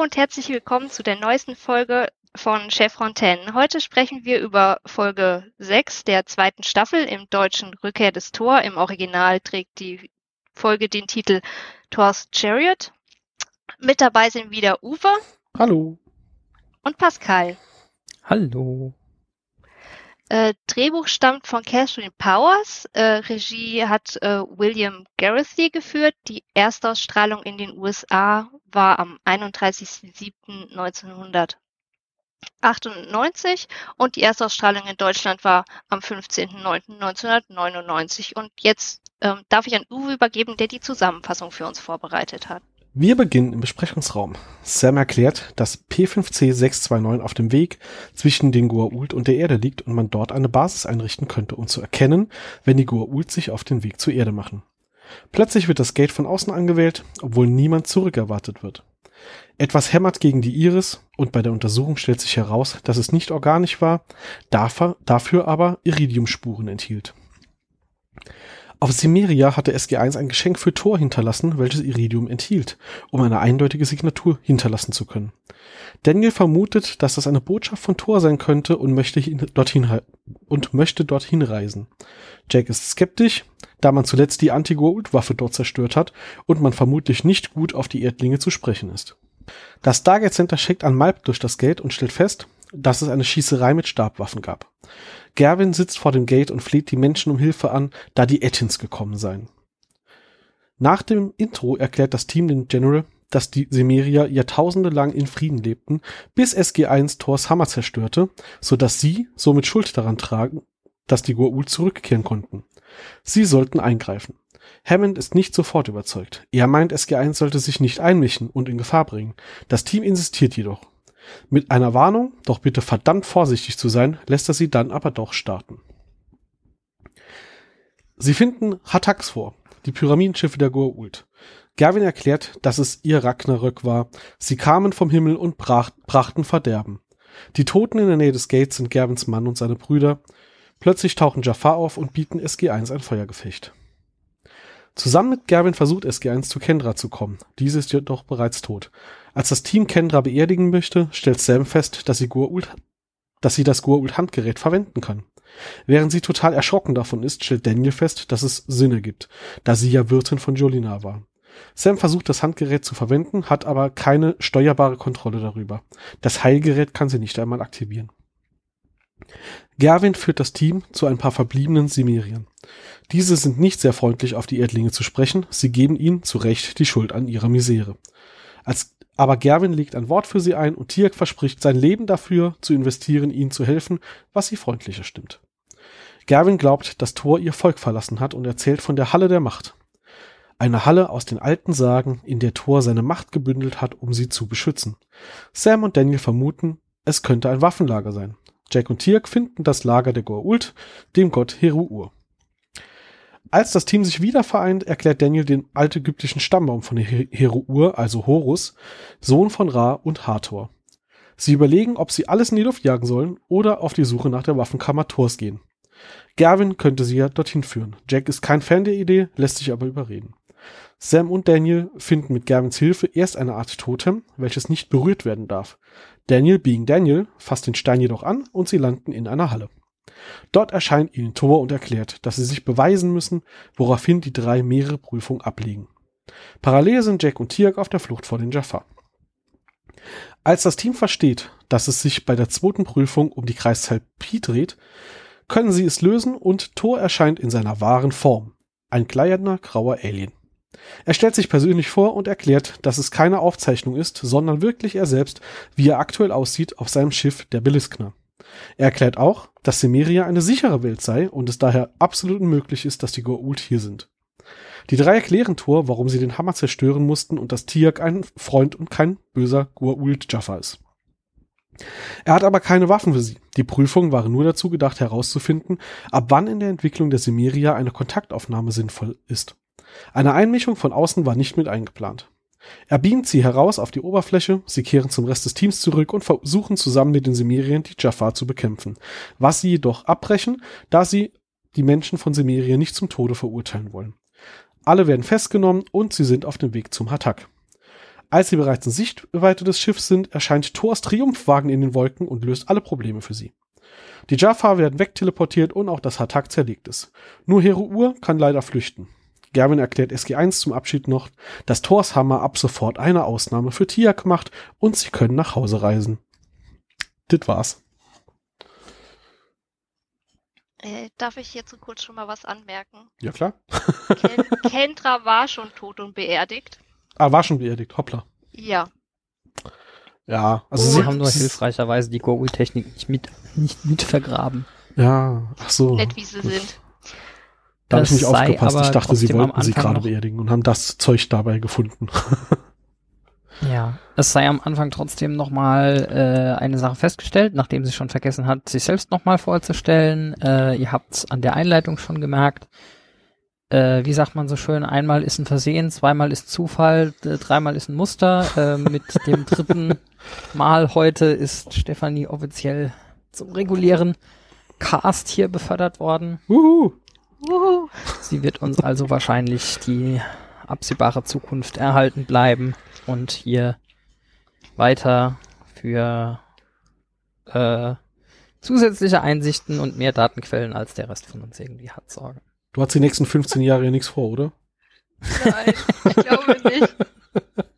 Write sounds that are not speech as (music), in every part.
Hallo und herzlich willkommen zu der neuesten Folge von Chef Fontaine. Heute sprechen wir über Folge 6 der zweiten Staffel im deutschen Rückkehr des Tor. Im Original trägt die Folge den Titel Thor's Chariot. Mit dabei sind wieder Uwe. Hallo. Und Pascal. Hallo. Äh, Drehbuch stammt von Catherine Powers. Äh, Regie hat äh, William Garrethy geführt. Die Erstausstrahlung in den USA war am 31.07.1998 und die Erstausstrahlung in Deutschland war am 15.09.1999. Und jetzt ähm, darf ich an Uwe übergeben, der die Zusammenfassung für uns vorbereitet hat. Wir beginnen im Besprechungsraum. Sam erklärt, dass P5C629 auf dem Weg zwischen den Goa'uld und der Erde liegt und man dort eine Basis einrichten könnte, um zu erkennen, wenn die Goa'uld sich auf den Weg zur Erde machen. Plötzlich wird das Gate von außen angewählt, obwohl niemand zurückerwartet wird. Etwas hämmert gegen die Iris und bei der Untersuchung stellt sich heraus, dass es nicht organisch war, dafür aber Iridiumspuren enthielt. Auf Semeria hatte SG1 ein Geschenk für Thor hinterlassen, welches Iridium enthielt, um eine eindeutige Signatur hinterlassen zu können. Daniel vermutet, dass das eine Botschaft von Thor sein könnte und möchte dorthin und möchte dorthin reisen. Jack ist skeptisch, da man zuletzt die Anti-Goa'uld-Waffe dort zerstört hat und man vermutlich nicht gut auf die Erdlinge zu sprechen ist. Das Stargate Center schickt an Malp durch das Gate und stellt fest, dass es eine Schießerei mit Stabwaffen gab. Gerwin sitzt vor dem Gate und fleht die Menschen um Hilfe an, da die Ettins gekommen seien. Nach dem Intro erklärt das Team den General, dass die Semerier jahrtausende lang in Frieden lebten, bis SG-1 Thors Hammer zerstörte, so dass sie somit Schuld daran tragen, dass die Goa'uld zurückkehren konnten. Sie sollten eingreifen. Hammond ist nicht sofort überzeugt. Er meint, SG-1 sollte sich nicht einmischen und in Gefahr bringen. Das Team insistiert jedoch. Mit einer Warnung, doch bitte verdammt vorsichtig zu sein, lässt er sie dann aber doch starten. Sie finden Hattax vor, die Pyramidenschiffe der Goa'uld. Gerwin erklärt, dass es ihr Ragnarök war. Sie kamen vom Himmel und brach, brachten Verderben. Die Toten in der Nähe des Gates sind Gerwins Mann und seine Brüder. Plötzlich tauchen Jafar auf und bieten SG1 ein Feuergefecht. Zusammen mit Gerwin versucht SG1 zu Kendra zu kommen. Diese ist jedoch bereits tot. Als das Team Kendra beerdigen möchte, stellt Sam fest, dass sie, Goa'uld, dass sie das Goa'uld-Handgerät verwenden kann. Während sie total erschrocken davon ist, stellt Daniel fest, dass es Sinn ergibt, da sie ja Wirtin von Jolina war. Sam versucht das Handgerät zu verwenden, hat aber keine steuerbare Kontrolle darüber. Das Heilgerät kann sie nicht einmal aktivieren. Gerwin führt das Team zu ein paar verbliebenen Simiriern. Diese sind nicht sehr freundlich auf die Erdlinge zu sprechen, sie geben ihnen zu Recht die Schuld an ihrer Misere. Als aber Gerwin legt ein Wort für sie ein und Tiak verspricht sein Leben dafür zu investieren, ihnen zu helfen, was sie freundlicher stimmt. Gerwin glaubt, dass Thor ihr Volk verlassen hat und erzählt von der Halle der Macht. Eine Halle aus den alten Sagen, in der Thor seine Macht gebündelt hat, um sie zu beschützen. Sam und Daniel vermuten, es könnte ein Waffenlager sein. Jack und Tirk finden das Lager der Goa'uld, dem Gott Heru'ur. Als das Team sich wieder vereint, erklärt Daniel den altägyptischen Stammbaum von Heru'ur, also Horus, Sohn von Ra und Hathor. Sie überlegen, ob sie alles in die Luft jagen sollen oder auf die Suche nach der Waffenkammer Thors gehen. Gerwin könnte sie ja dorthin führen. Jack ist kein Fan der Idee, lässt sich aber überreden. Sam und Daniel finden mit Gerwins Hilfe erst eine Art Totem, welches nicht berührt werden darf. Daniel, being Daniel, fasst den Stein jedoch an und sie landen in einer Halle. Dort erscheint ihnen Thor und erklärt, dass sie sich beweisen müssen, woraufhin die drei mehrere Prüfungen ablegen. Parallel sind Jack und Tiak auf der Flucht vor den Jaffa. Als das Team versteht, dass es sich bei der zweiten Prüfung um die Kreiszahl Pi dreht, können sie es lösen und Thor erscheint in seiner wahren Form. Ein kleiner grauer Alien. Er stellt sich persönlich vor und erklärt, dass es keine Aufzeichnung ist, sondern wirklich er selbst, wie er aktuell aussieht auf seinem Schiff der Beliskner. Er erklärt auch, dass Semeria eine sichere Welt sei und es daher absolut unmöglich ist, dass die Goa'uld hier sind. Die drei erklären Thor, warum sie den Hammer zerstören mussten und dass Tiak ein Freund und kein böser Goa'uld Jaffa ist. Er hat aber keine Waffen für sie. Die Prüfungen waren nur dazu gedacht herauszufinden, ab wann in der Entwicklung der Semeria eine Kontaktaufnahme sinnvoll ist. Eine Einmischung von außen war nicht mit eingeplant. Er beamt sie heraus auf die Oberfläche, sie kehren zum Rest des Teams zurück und versuchen zusammen mit den Semirien die Jafar zu bekämpfen, was sie jedoch abbrechen, da sie die Menschen von Semirien nicht zum Tode verurteilen wollen. Alle werden festgenommen und sie sind auf dem Weg zum Hatak. Als sie bereits in Sichtweite des Schiffs sind, erscheint Thors Triumphwagen in den Wolken und löst alle Probleme für sie. Die Jaffa werden wegteleportiert und auch das Hatak zerlegt ist. Nur Hero Ur kann leider flüchten. Gerwin erklärt SG1 zum Abschied noch, dass Thors Hammer ab sofort eine Ausnahme für Tiak macht und sie können nach Hause reisen. Das war's. Äh, darf ich hierzu kurz schon mal was anmerken? Ja, klar. Ken (laughs) Kendra war schon tot und beerdigt. Ah, war schon beerdigt. Hoppla. Ja. Ja, also Sie sie haben nur hilfreicherweise die Gorul-Technik nicht mit, nicht mit vergraben. Ja, ach so. Nett, wie sie gut. sind. Da habe ich nicht aufgepasst. Ich dachte, sie wollten sie gerade beerdigen und haben das Zeug dabei gefunden. (laughs) Ja. Es sei am Anfang trotzdem nochmal äh, eine Sache festgestellt, nachdem sie schon vergessen hat, sich selbst nochmal vorzustellen. Äh, ihr habt an der Einleitung schon gemerkt, äh, wie sagt man so schön, einmal ist ein Versehen, zweimal ist Zufall, äh, dreimal ist ein Muster. Äh, mit dem dritten (laughs) Mal heute ist Stefanie offiziell zum regulären Cast hier befördert worden. Uhu. Wuhu. Sie wird uns also wahrscheinlich die absehbare Zukunft erhalten bleiben und hier weiter für äh, zusätzliche Einsichten und mehr Datenquellen als der Rest von uns irgendwie hat sorgen. Du hast die nächsten 15 Jahre ja nichts vor, oder? Nein, ich glaube nicht. (laughs)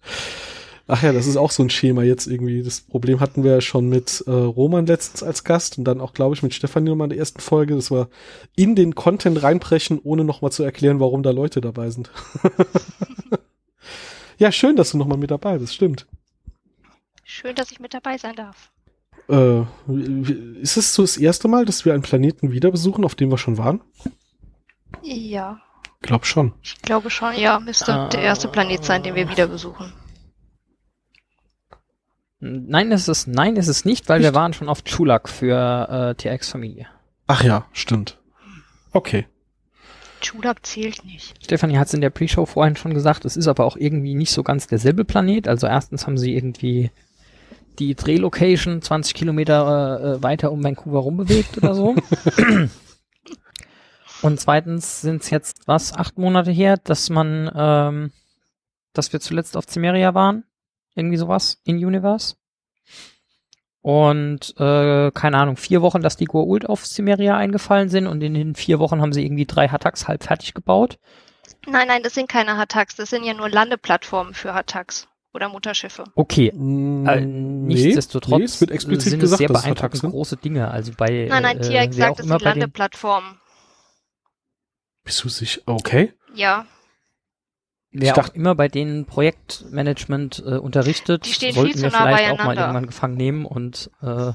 Ach ja, das ist auch so ein Schema jetzt irgendwie. Das Problem hatten wir ja schon mit äh, Roman letztens als Gast und dann auch, glaube ich, mit Stefanie nochmal in der ersten Folge, dass wir in den Content reinbrechen, ohne nochmal zu erklären, warum da Leute dabei sind. (laughs) ja, schön, dass du nochmal mit dabei bist, stimmt. Schön, dass ich mit dabei sein darf. Äh, ist es so das erste Mal, dass wir einen Planeten wieder besuchen, auf dem wir schon waren? Ja, Glaub schon. ich glaube schon. Ja, müsste Ah. der erste Planet sein, den wir wieder besuchen. Nein, ist es nein, ist es nicht, weil wir Nicht? waren schon auf Chulak für äh, TX Familie. Ach ja, stimmt. Okay. Chulak zählt nicht. Stefanie hat es in der Pre-Show vorhin schon gesagt, es ist aber auch irgendwie nicht so ganz derselbe Planet. Also erstens haben sie irgendwie die Drehlocation 20 Kilometer äh, äh, weiter um Vancouver rumbewegt oder so. (laughs) Und zweitens sind es jetzt, was, acht Monate her, dass man, ähm, dass wir zuletzt auf Cimmeria waren. Irgendwie sowas in Universe. Und äh, keine Ahnung, vier Wochen, dass die Goa'uld auf Cimmeria eingefallen sind und in den vier Wochen haben sie irgendwie drei Hattacks halb fertig gebaut. Nein, nein, das sind keine Hattacks. Das sind ja nur Landeplattformen für Hattacks oder Mutterschiffe. Okay, Mm, Äh, nee, nichtsdestotrotz nee, es wird explizit sind gesagt, es sehr beeindruckend große Dinge. Also bei Nein, nein, äh, Tia wer sagt, auch das sind Landeplattformen. Bist du sicher? Okay. Ja, wer Ich dachte- auch immer bei denen Projektmanagement äh, unterrichtet, Die stehen sollten wir nah vielleicht auch mal irgendwann gefangen nehmen und äh,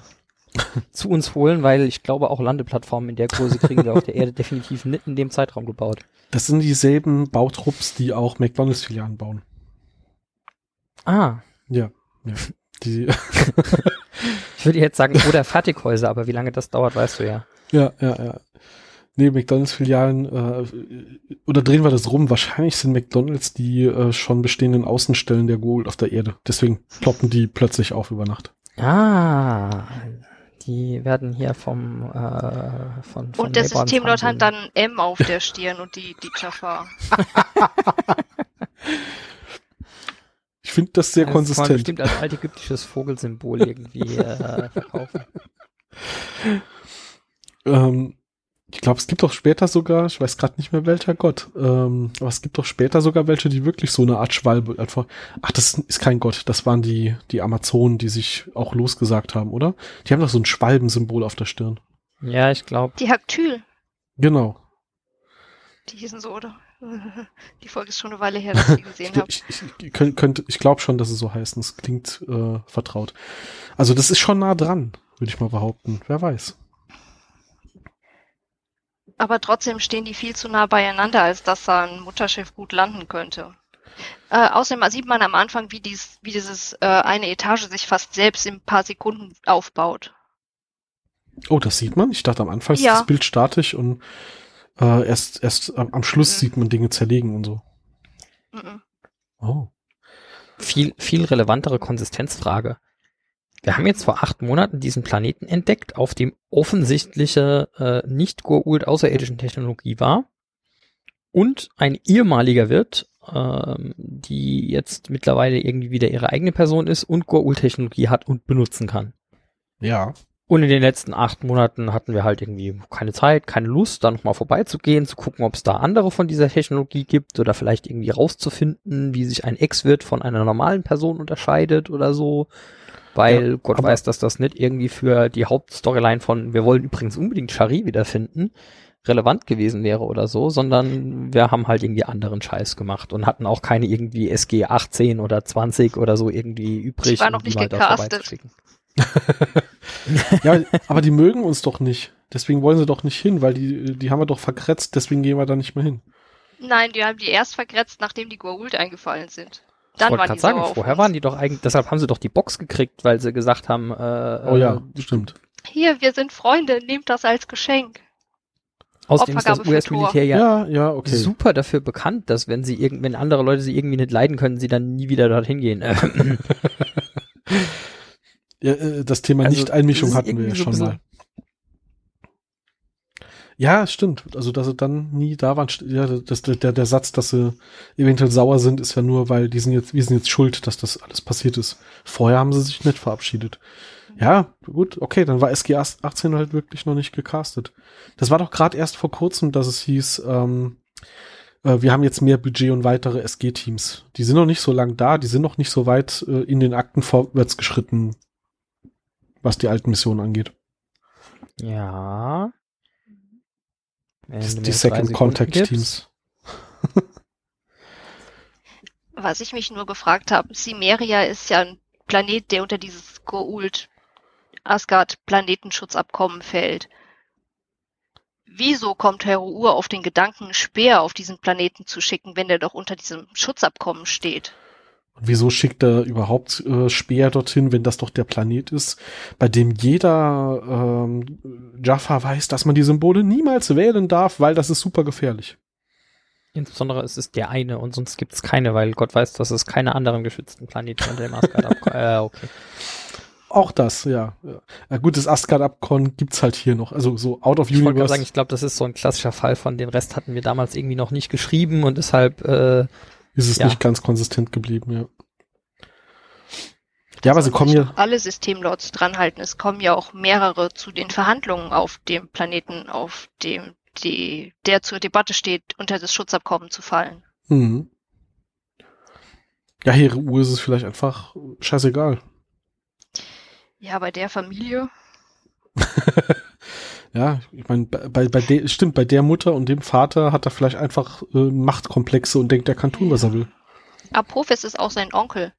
(laughs) zu uns holen, weil ich glaube auch Landeplattformen in der Größe kriegen wir auf der Erde (laughs) definitiv nicht in dem Zeitraum gebaut. Das sind dieselben Bautrupps, die auch McDonalds-Filialen bauen. Ah, Ja. ja. Die, (laughs) ich würde jetzt sagen, oder Fertighäuser, aber wie lange das dauert, weißt du ja. ja, ja, ja. Nee, McDonalds-Filialen, äh, oder drehen wir das rum? Wahrscheinlich sind McDonalds die äh, schon bestehenden Außenstellen der Gold auf der Erde. Deswegen ploppen die plötzlich auf über Nacht. Ah, die werden hier vom äh, von, von und das Abrams System dort haben hat dann ein M auf der Stirn und die, die Jaffa. (laughs) Ich finde das sehr Das kann man konsistent. bestimmt als altägyptisches Vogelsymbol irgendwie äh, verkaufen. (laughs) Ähm, ich glaube, es gibt doch später sogar, ich weiß gerade nicht mehr welcher Gott, ähm, aber es gibt doch später sogar welche, die wirklich so eine Art Schwalbe einfach. Ach, das ist kein Gott, das waren die die Amazonen, die sich auch losgesagt haben, oder? Die haben doch so ein Schwalbensymbol auf der Stirn. Ja, ich glaube. Die Haktyl, Genau. die hießen so, oder? (laughs) Die Folge ist schon eine Weile her, dass ich sie (laughs) gesehen habe. Ich, ich, ich, könnt, ich glaube schon, dass es so heißt. Das klingt äh, vertraut. Also das ist schon nah dran, würde ich mal behaupten. Wer weiß. Aber trotzdem stehen die viel zu nah beieinander, als dass da ein Mutterschiff gut landen könnte. Äh, außerdem sieht man am Anfang, wie, dies, wie dieses äh, eine Etage sich fast selbst in ein paar Sekunden aufbaut. Oh, das sieht man. Ich dachte am Anfang ist Ja. das Bild statisch und äh, erst erst am am Schluss Mhm. sieht man Dinge zerlegen und so. Mhm. Oh. Viel, viel relevantere Konsistenzfrage. Wir haben jetzt vor acht Monaten diesen Planeten entdeckt, auf dem offensichtliche äh, nicht Goa'uld außerirdischen Technologie war und ein ehemaliger Wirt ähm, die jetzt mittlerweile irgendwie wieder ihre eigene Person ist und Goa'uld-Technologie hat und benutzen kann. Ja. Und in den letzten acht Monaten hatten wir halt irgendwie keine Zeit, keine Lust, da nochmal vorbeizugehen, zu gucken, ob es da andere von dieser Technologie gibt oder vielleicht irgendwie rauszufinden, wie sich ein Ex-Wirt von einer normalen Person unterscheidet oder so. Weil Ja, Gott weiß, dass das nicht irgendwie für die Hauptstoryline von wir wollen übrigens unbedingt Shari wiederfinden relevant gewesen wäre oder so, sondern wir haben halt irgendwie anderen Scheiß gemacht und hatten auch keine irgendwie SG 18 oder 20 oder so irgendwie übrig. war noch um nicht die mal da gecastet. (laughs) Ja, aber die mögen uns doch nicht. Deswegen wollen sie doch nicht hin, weil die, die haben wir doch verkretzt, deswegen gehen wir da nicht mehr hin. Nein, die haben die erst vergrätzt, nachdem die Goa'uld eingefallen sind. Ich Dann wollte waren gerade sagen, vorher waren die doch eigentlich, deshalb haben sie doch die Box gekriegt, weil sie gesagt haben, äh, Oh ja, äh, stimmt. Hier, wir sind Freunde, nehmt das als Geschenk. Außerdem ist das US-Militär ja, Ja, ja, okay. super dafür bekannt, dass wenn sie irgend, wenn andere Leute sie irgendwie nicht leiden können, sie dann nie wieder dorthin gehen. (laughs) Ja, äh, das Thema Also, Nicht-Einmischung hatten wir ja schon mal. Ja, stimmt. Also, dass sie dann nie da waren. Ja, das, der, der Satz, dass sie eventuell sauer sind, ist ja nur, weil die sind jetzt, wir sind jetzt schuld, dass das alles passiert ist. Vorher haben sie sich nicht verabschiedet. Ja, gut, okay, dann war SG 18 halt wirklich noch nicht gecastet. Das war doch gerade erst vor kurzem, dass es hieß, ähm, äh, wir haben jetzt mehr Budget und weitere SG-Teams. Die sind noch nicht so lang da, die sind noch nicht so weit äh, in den Akten vorwärts geschritten, was die alten Missionen angeht. ja. Wenn Die, die Second Contact gibst. Teams. (laughs) Was ich mich nur gefragt habe, Simeria ist ja ein Planet, der unter dieses Goa'uld Asgard Planetenschutzabkommen fällt. Wieso kommt Heruur auf den Gedanken, Speer auf diesen Planeten zu schicken, wenn der doch unter diesem Schutzabkommen steht? Und wieso schickt er überhaupt äh, Speer dorthin, wenn das doch der Planet ist, bei dem jeder ähm, Jaffa weiß, dass man die Symbole niemals wählen darf, weil das ist super gefährlich. Insbesondere ist es der eine und sonst gibt es keine, weil Gott weiß, dass es keine anderen geschützten Planeten unter dem Asgard abkommen. (laughs) äh, okay. Auch das, ja. ja. gut, das Asgard-Abkommen gibt's halt hier noch. Also so out of Ich wollte universe. sagen, ich glaube, das ist so ein klassischer Fall von den Rest hatten wir damals irgendwie noch nicht geschrieben und deshalb äh, ist es ja. nicht ganz konsistent geblieben, ja. Ja, aber sie kommen ja, alle Systemlords dranhalten. Es kommen ja auch mehrere zu den Verhandlungen auf dem Planeten, auf dem die, der zur Debatte steht, unter das Schutzabkommen zu fallen. Mhm. Ja, Heere Uhr ist es vielleicht einfach scheißegal. Ja, bei der Familie. (laughs) Ja, ich meine, bei, bei, der, stimmt, bei der Mutter und dem Vater hat er vielleicht einfach äh, Machtkomplexe und denkt, er kann tun, was er will. Apophis ist auch sein Onkel.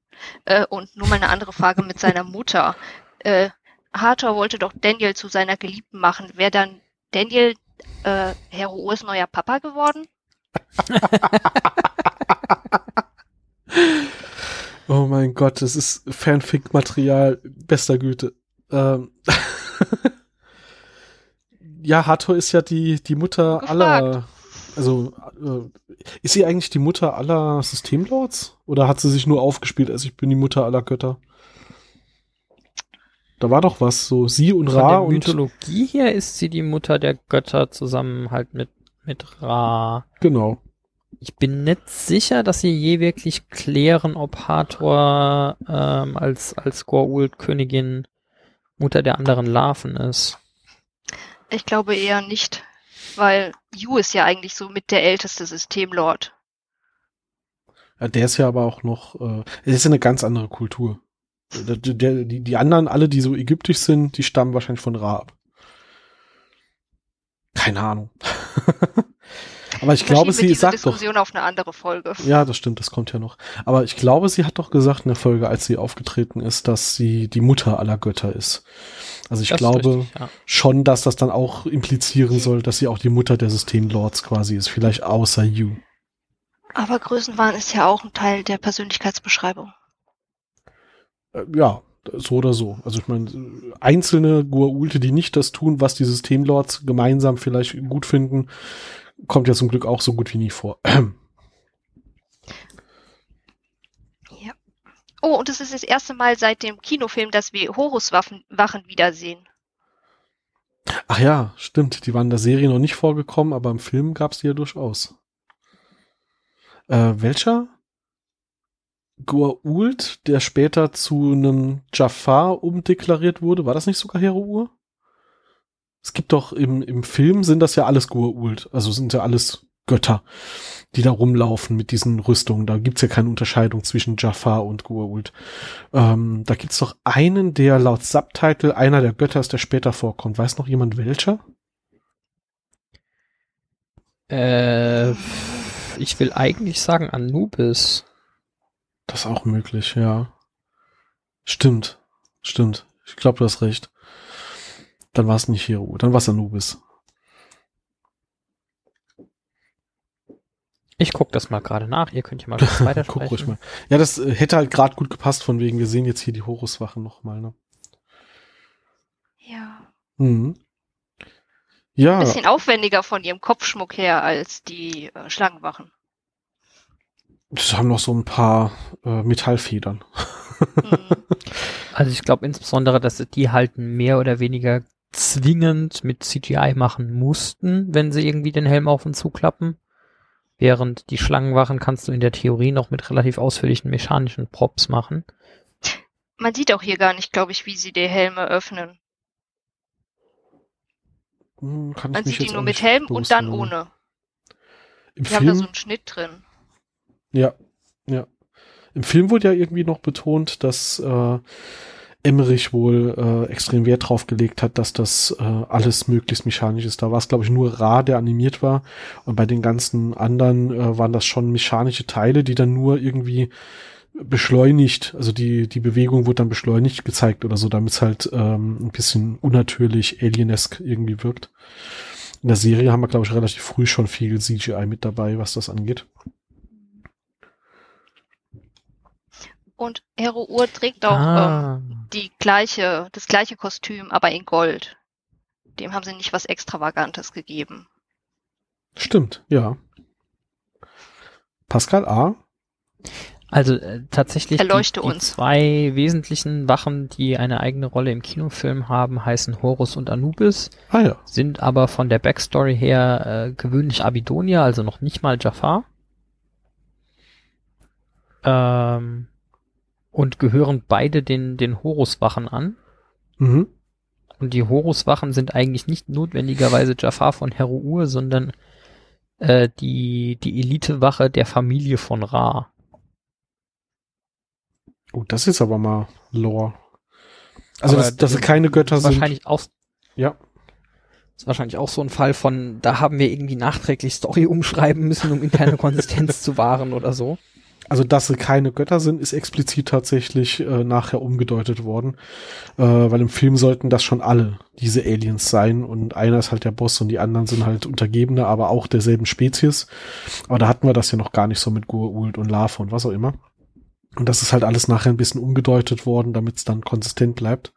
Äh, und nur mal eine andere Frage mit seiner Mutter. Äh, Hathor wollte doch Daniel zu seiner Geliebten machen. Wäre dann Daniel äh, Heroes neuer Papa geworden? (laughs) Oh mein Gott, das ist Fanfic-Material bester Güte. Ähm. (laughs) ja, Hathor ist ja die, die Mutter Gefragt. aller. Also, äh, ist sie eigentlich die Mutter aller Systemlords? Oder hat sie sich nur aufgespielt, als ich bin die Mutter aller Götter? Da war doch was, so sie und von Ra der und. Mythologie her ist sie die Mutter der Götter zusammen halt mit mit Ra. Genau. Ich bin nicht sicher, dass sie je wirklich klären, ob Hathor ähm, als als Goa'uld Königin Mutter der anderen Larven ist. Ich glaube eher nicht, weil Yu ist ja eigentlich so mit der älteste Systemlord. Ja, der ist ja aber auch noch, äh, es ist ja eine ganz andere Kultur. Der, der, die, die anderen, alle, die so ägyptisch sind, die stammen wahrscheinlich von Ra ab. Keine Ahnung. (laughs) aber ich glaube, sie diese sagt doch, Diskussion auf eine andere Folge. ja, das stimmt, das kommt ja noch. Aber ich glaube, sie hat doch gesagt in der Folge, als sie aufgetreten ist, dass sie die Mutter aller Götter ist. Also ich Das glaube richtig, ja. schon, dass das dann auch implizieren soll, dass sie auch die Mutter der Systemlords quasi ist. Vielleicht außer You. Aber Größenwahn ist ja auch ein Teil der Persönlichkeitsbeschreibung. Äh, ja, so oder so. Also ich meine, einzelne Goa'ulte, die nicht das tun, was die Systemlords gemeinsam vielleicht gut finden, kommt ja zum Glück auch so gut wie nie vor. (clears throat) Oh, und es ist das erste Mal seit dem Kinofilm, dass wir Horuswaffen Wachen wiedersehen. Ach ja, stimmt. Die waren in der Serie noch nicht vorgekommen, aber im Film gab's die ja durchaus. Äh, welcher? Goa'uld, der später zu einem Jafar umdeklariert wurde. War das nicht sogar Hero-Ur? Es gibt doch im, im Film sind das ja alles Goa'uld. Also sind ja alles Götter, die da rumlaufen mit diesen Rüstungen. Da gibt's ja keine Unterscheidung zwischen Jafar und Goa'uld. Ähm, da gibt's doch einen, der laut Subtitle einer der Götter ist, der später vorkommt. Weiß noch jemand welcher? Äh, ich will eigentlich sagen Anubis. Das ist auch möglich, ja. Stimmt. Stimmt. Ich glaube, du hast recht. Dann war es nicht Hero, dann war es Anubis. Ich guck das mal gerade nach, ihr könnt ja mal kurz weiter (laughs) Guck ruhig mal. Ja, das äh, hätte halt gerade gut gepasst, von wegen, wir sehen jetzt hier die Horuswachen nochmal, ne? Ja. Mhm. Ja, Ein bisschen aufwendiger von ihrem Kopfschmuck her als die äh, Schlangenwachen. das haben noch so ein paar äh, Metallfedern. Mhm. (laughs) Also ich glaube insbesondere, dass sie die halt mehr oder weniger zwingend mit CGI machen mussten, wenn sie irgendwie den Helm auf und zuklappen. Während die Schlangenwachen kannst du in der Theorie noch mit relativ ausführlichen mechanischen Props machen. Man sieht auch hier gar nicht, glaube ich, wie sie die Helme öffnen. Hm, Kann Man sieht die nur mit Helm und dann ohne. Im Die haben da so Film, einen Schnitt drin. ja, ja. Im Film wurde ja irgendwie noch betont, dass äh, Emmerich wohl äh, extrem Wert drauf gelegt hat, dass das äh, alles möglichst mechanisch ist. Da war es, glaube ich, nur Ra, der animiert war. Und bei den ganzen anderen äh, waren das schon mechanische Teile, die dann nur irgendwie beschleunigt, also die, die Bewegung wurde dann beschleunigt gezeigt oder so, damit es halt ähm, ein bisschen unnatürlich, alienesk irgendwie wirkt. In der Serie haben wir, glaube ich, relativ früh schon viel CGI mit dabei, was das angeht. Und Hero Ur trägt auch Ah. ähm, die gleiche, das gleiche Kostüm, aber in Gold. Dem haben sie nicht was Extravagantes gegeben. Stimmt, ja. Pascal A. Also äh, tatsächlich Erleuchte die, die uns. zwei wesentlichen Wachen, die eine eigene Rolle im Kinofilm haben, heißen Horus und Anubis, Ah ja. sind aber von der Backstory her äh, gewöhnlich Abydonia, also noch nicht mal Jafar. Ähm, und gehören beide den, den Horus-Wachen an. Mhm. Und die Horus-Wachen sind eigentlich nicht notwendigerweise Jafar von Hero-Ur, sondern äh, die, die Elite-Wache der Familie von Ra. Oh, das ist aber mal Lore. Also, Aber dass, dass das keine Götter ist sind. wahrscheinlich auch Ja. ist wahrscheinlich auch so ein Fall von, da haben wir irgendwie nachträglich Story (laughs) umschreiben müssen, um interne Konsistenz zu wahren oder so. Also, dass sie keine Götter sind, ist explizit tatsächlich äh, nachher umgedeutet worden. Äh, weil im Film sollten das schon alle diese Aliens sein. Und einer ist halt der Boss und die anderen sind halt Untergebene, aber auch derselben Spezies. Aber da hatten wir das ja noch gar nicht so mit Goa'uld und Lava und was auch immer. Und das ist halt alles nachher ein bisschen umgedeutet worden, damit es dann konsistent bleibt.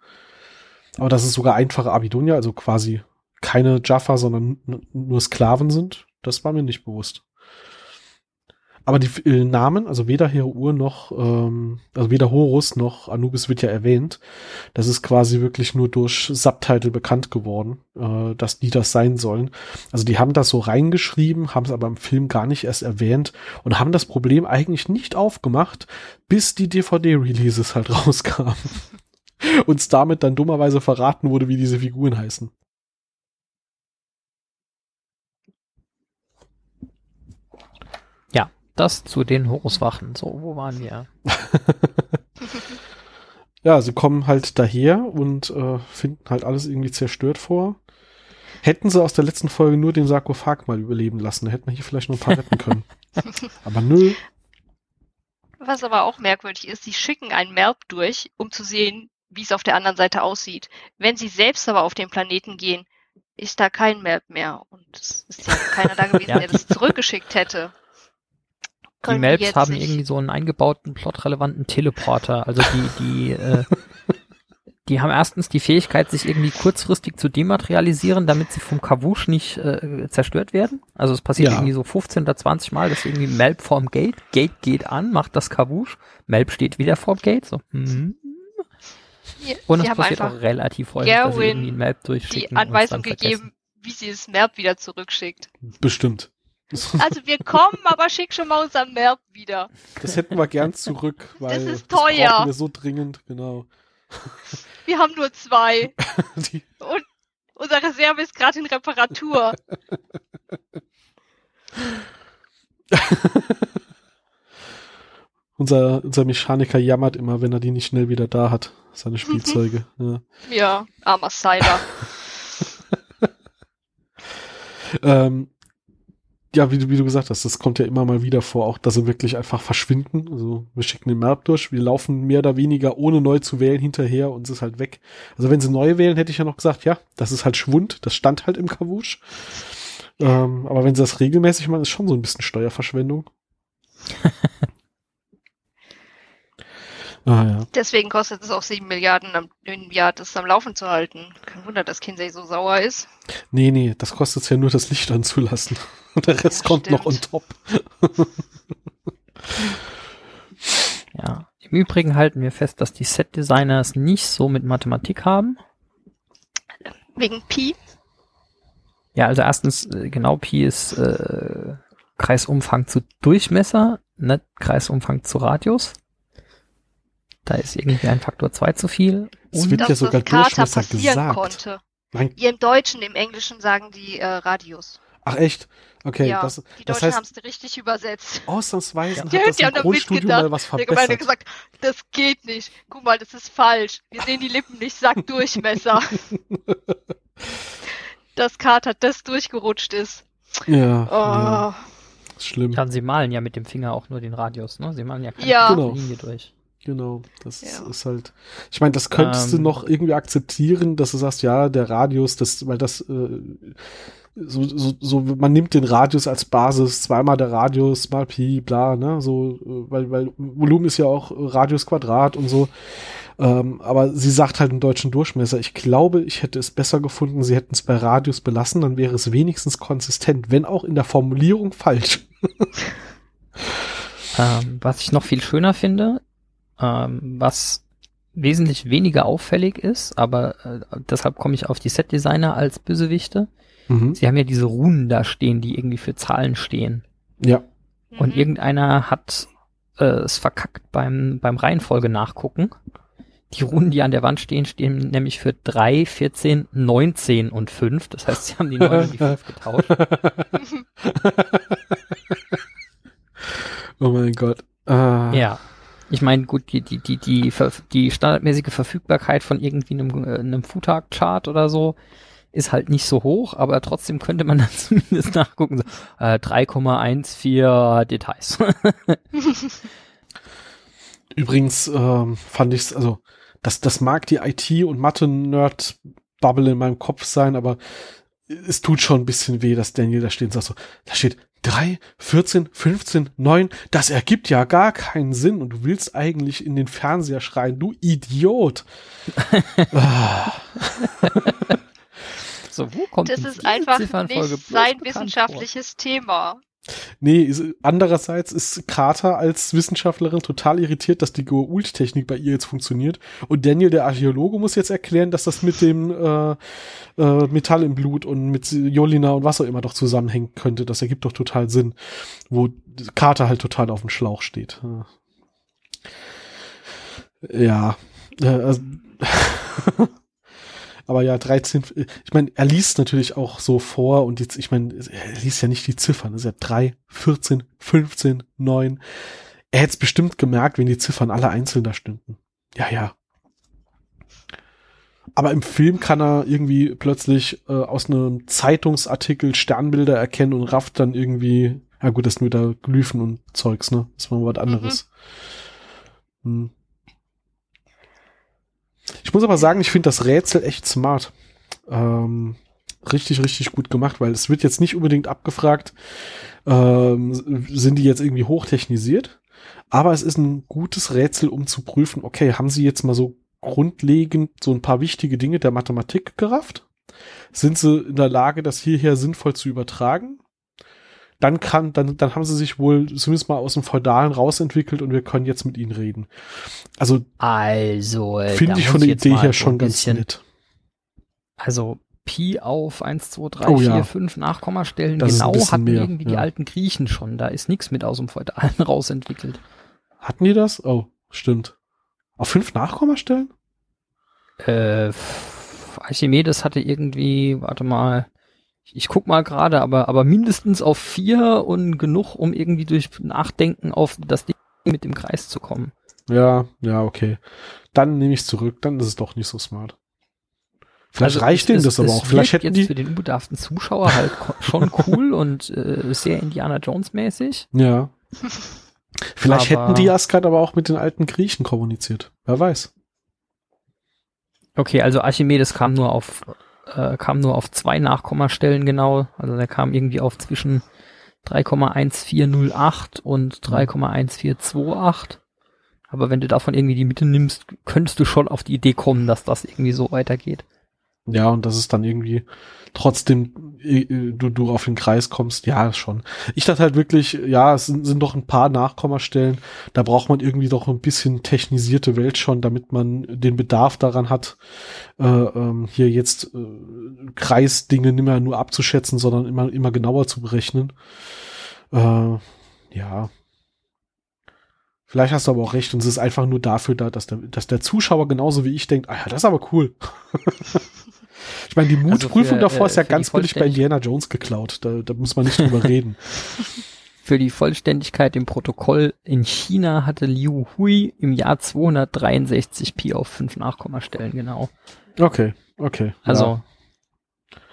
Aber dass es sogar einfache Abydonia, also quasi keine Jaffa, sondern nur Sklaven sind, das war mir nicht bewusst. Aber die äh, Namen, also weder Hero-Ur noch, ähm, also weder Horus noch Anubis wird ja erwähnt. Das ist quasi wirklich nur durch Subtitle bekannt geworden, äh, dass die das sein sollen. Also die haben das so reingeschrieben, haben es aber im Film gar nicht erst erwähnt und haben das Problem eigentlich nicht aufgemacht, bis die DVD-Releases halt (laughs) rauskamen. Uns damit dann dummerweise verraten wurde, wie diese Figuren heißen. Das zu den Horuswachen. So, wo waren wir? (laughs) Ja, sie kommen halt daher und äh, finden halt alles irgendwie zerstört vor. Hätten sie aus der letzten Folge nur den Sarkophag mal überleben lassen, dann hätten wir hier vielleicht noch ein paar retten können. (laughs) Aber nö. Was aber auch merkwürdig ist, sie schicken ein Merp durch, um zu sehen, wie es auf der anderen Seite aussieht. Wenn sie selbst aber auf den Planeten gehen, ist da kein Merp mehr. Und es ist ja keiner da gewesen, Ja, der das zurückgeschickt hätte. Die Maps haben nicht- irgendwie so einen eingebauten, plotrelevanten Teleporter. Also die, die, (laughs) äh, die haben erstens die Fähigkeit, sich irgendwie kurzfristig zu dematerialisieren, damit sie vom Kavush nicht äh, zerstört werden. Also es passiert Ja. irgendwie so 15 oder 20 Mal, dass irgendwie Melb vorm Gate, Gate geht an, macht das Kavush, Melb steht wieder vorm Gate, so. Mhm. Sie, Und es passiert auch relativ häufig, dass sie Gerwin irgendwie ein Melb durchschicken die und es Anweisung gegeben, wie sie das Merp wieder zurückschickt. Bestimmt. Also wir kommen, aber schick schon mal unser Merb wieder. Das hätten wir gern zurück, weil ist teuer. brauchen wir so dringend, genau. Wir haben nur zwei. (laughs) Die, Und unser Reserve ist gerade in Reparatur. (laughs) unser, unser Mechaniker jammert immer, wenn er die nicht schnell wieder da hat, seine Spielzeuge. Ja. Ja, armer Cyber. (laughs) Ähm, ja, wie du, wie du gesagt hast, das kommt ja immer mal wieder vor, auch dass sie wirklich einfach verschwinden. Also wir schicken den Map durch, wir laufen mehr oder weniger ohne neu zu wählen hinterher und es ist halt weg. Also wenn sie neu wählen, hätte ich ja noch gesagt, ja, das ist halt Schwund, das stand halt im Kavusch. Ähm, aber wenn sie das regelmäßig machen, ist schon so ein bisschen Steuerverschwendung. (laughs) ah ja. Deswegen kostet es auch sieben Milliarden am, im Jahr, das am Laufen zu halten. Kein Wunder, dass Kinsey so sauer ist. Nee, nee, das kostet ja nur das Licht anzulassen. (laughs) Und der Rest Ja, kommt noch on stimmt. top. (laughs) Ja. Im Übrigen halten wir fest, dass die Set-Designer es nicht so mit Mathematik haben. Wegen Pi. Ja, also erstens, äh, genau, Pi ist äh, Kreisumfang zu Durchmesser, nicht Kreisumfang zu Radius. Da ist irgendwie ein Faktor 2 zu viel. Es wird ja sogar das Kater Durchmesser passieren gesagt. konnte. Nein, Ihr im Deutschen, im Englischen sagen die äh, Radius. ach echt? Okay, ja, das, die das Deutschen heißt, haben es richtig übersetzt. ausnahmsweise (laughs) Die, hat das Synchronstudio mitgedacht. mal was Der Gemeinde verbessert. gesagt, das geht nicht. Guck mal, das ist falsch. Wir sehen die Lippen nicht, sag Durchmesser. (laughs) dass Kater das durchgerutscht ist. Ja, Oh. ja, ist schlimm. ja, sie malen ja mit dem Finger auch nur den Radius, ne? Sie malen ja keine Ja. Genau. Linie durch. Genau, das Ja. ist halt. Ich meine, das könntest du Ähm. noch irgendwie akzeptieren, dass du sagst, ja, der Radius, das, weil das äh, so, so, so, man nimmt den Radius als Basis, zweimal der Radius mal Pi, bla, ne, so, äh, weil, weil Volumen ist ja auch Radius Quadrat und so. Ähm, aber sie sagt halt einen deutschen Durchmesser. Ich glaube, ich hätte es besser gefunden, sie hätten es bei Radius belassen, dann wäre es wenigstens konsistent, wenn auch in der Formulierung falsch. (laughs) Ähm, was ich noch viel schöner finde, ähm, was wesentlich weniger auffällig ist, aber äh, deshalb komme ich auf die Set-Designer als Bösewichte. Mhm. Sie haben ja diese Runen da stehen, die irgendwie für Zahlen stehen. Ja. Und Mhm. irgendeiner hat äh, es verkackt beim, beim Reihenfolge nachgucken. Die Runen, die an der Wand stehen, stehen nämlich für 3, 14, 19 und 5. Das heißt, sie haben die 9 und die 5 getauscht. (laughs) oh mein Gott. Ah. Ja. Ich meine, gut, die, die, die, die, die standardmäßige Verfügbarkeit von irgendwie einem, äh, einem Futag-Chart oder so ist halt nicht so hoch, aber trotzdem könnte man (laughs) dann zumindest nachgucken. So, äh, 3,14 Details. (laughs) Übrigens ähm, fand ich's, also das, das mag die IT- und Mathe-Nerd-Bubble in meinem Kopf sein, aber es tut schon ein bisschen weh, dass Daniel da steht und sagt so, da steht 3, 14, 15, 9, das ergibt ja gar keinen Sinn und du willst eigentlich in den Fernseher schreien, du Idiot. ah, (laughs) so, wo kommt Das ist einfach nicht sein wissenschaftliches Thema. Nee, andererseits ist Carter als Wissenschaftlerin total irritiert, dass die Goa'uld-Technik bei ihr jetzt funktioniert und Daniel, der Archäologe, muss jetzt erklären, dass das mit dem äh, äh, Metall im Blut und mit Jolina und was auch immer doch zusammenhängen könnte. Das ergibt doch total Sinn, wo Carter halt total auf dem Schlauch steht. Ja, äh, also, (laughs) aber ja, 13, ich meine, er liest natürlich auch so vor und jetzt, ich meine, er liest ja nicht die Ziffern, das ist ja 3, 14, 15, 9. Er hätte es bestimmt gemerkt, wenn die Ziffern alle einzeln da stünden. Ja, ja. Aber im Film kann er irgendwie plötzlich äh, aus einem Zeitungsartikel Sternbilder erkennen und rafft dann irgendwie, ja gut, das sind wieder Glyphen und Zeugs, ne? Das war mal was anderes. Hm. Ich muss aber sagen, ich finde das Rätsel echt smart. Ähm, richtig, richtig gut gemacht, weil es wird jetzt nicht unbedingt abgefragt, ähm, sind die jetzt irgendwie hochtechnisiert, aber es ist ein gutes Rätsel, um zu prüfen, okay, haben sie jetzt mal so grundlegend so ein paar wichtige Dinge der Mathematik gerafft? Sind sie in der Lage, das hierher sinnvoll zu übertragen? Dann kann, dann, dann haben sie sich wohl zumindest mal aus dem Feudalen rausentwickelt und wir können jetzt mit ihnen reden. Also Also, äh, finde ich von der Idee her schon ganz nett. Also, Pi auf 1, 2, 3, Oh 4, ja. 5 Nachkommastellen Das genau hatten mehr, irgendwie die ja. alten Griechen schon. Da ist nichts mit aus dem Feudalen (laughs) rausentwickelt. Hatten die das? Oh, stimmt. Auf fünf Nachkommastellen? Äh, Archimedes hatte irgendwie, warte mal, ich, guck mal gerade, aber, aber mindestens auf vier und genug, um irgendwie durch Nachdenken auf das Ding mit dem Kreis zu kommen. Ja, ja, okay. Dann nehme ich zurück, dann ist es doch nicht so smart. Vielleicht Also reicht denen das aber auch. Vielleicht hätten jetzt die. für den unbedarften Zuschauer halt (laughs) schon cool und äh, sehr Indiana Jones mäßig. Ja. Vielleicht Aber- hätten die Asgard aber auch mit den alten Griechen kommuniziert. Wer weiß. Okay, also Archimedes kam nur auf äh, kam nur auf zwei Nachkommastellen genau. Also der kam irgendwie auf zwischen 3,1408 und 3,1428. Aber wenn du davon irgendwie die Mitte nimmst, könntest du schon auf die Idee kommen, dass das irgendwie so weitergeht. Ja, und dass es dann irgendwie trotzdem äh, äh, du, du auf den Kreis kommst, ja, schon. Ich dachte halt wirklich, ja, es sind, sind doch ein paar Nachkommastellen, da braucht man irgendwie doch ein bisschen technisierte Welt schon, damit man den Bedarf daran hat, äh, ähm, hier jetzt äh, Kreisdinge nicht mehr nur abzuschätzen, sondern immer, immer genauer zu berechnen. Äh, ja. Vielleicht hast du aber auch recht und es ist einfach nur dafür da, dass der, dass der Zuschauer genauso wie ich denkt, ah ja, das ist aber cool. (laughs) ich meine, die Mutprüfung für, davor äh, ist ja für die ganz billig bei Indiana Jones geklaut. Da, da muss man nicht drüber (laughs) reden. Für die Vollständigkeit im Protokoll in China hatte Liu Hui im Jahr 263 Pi auf fünf Nachkommastellen genau. Okay, okay. Also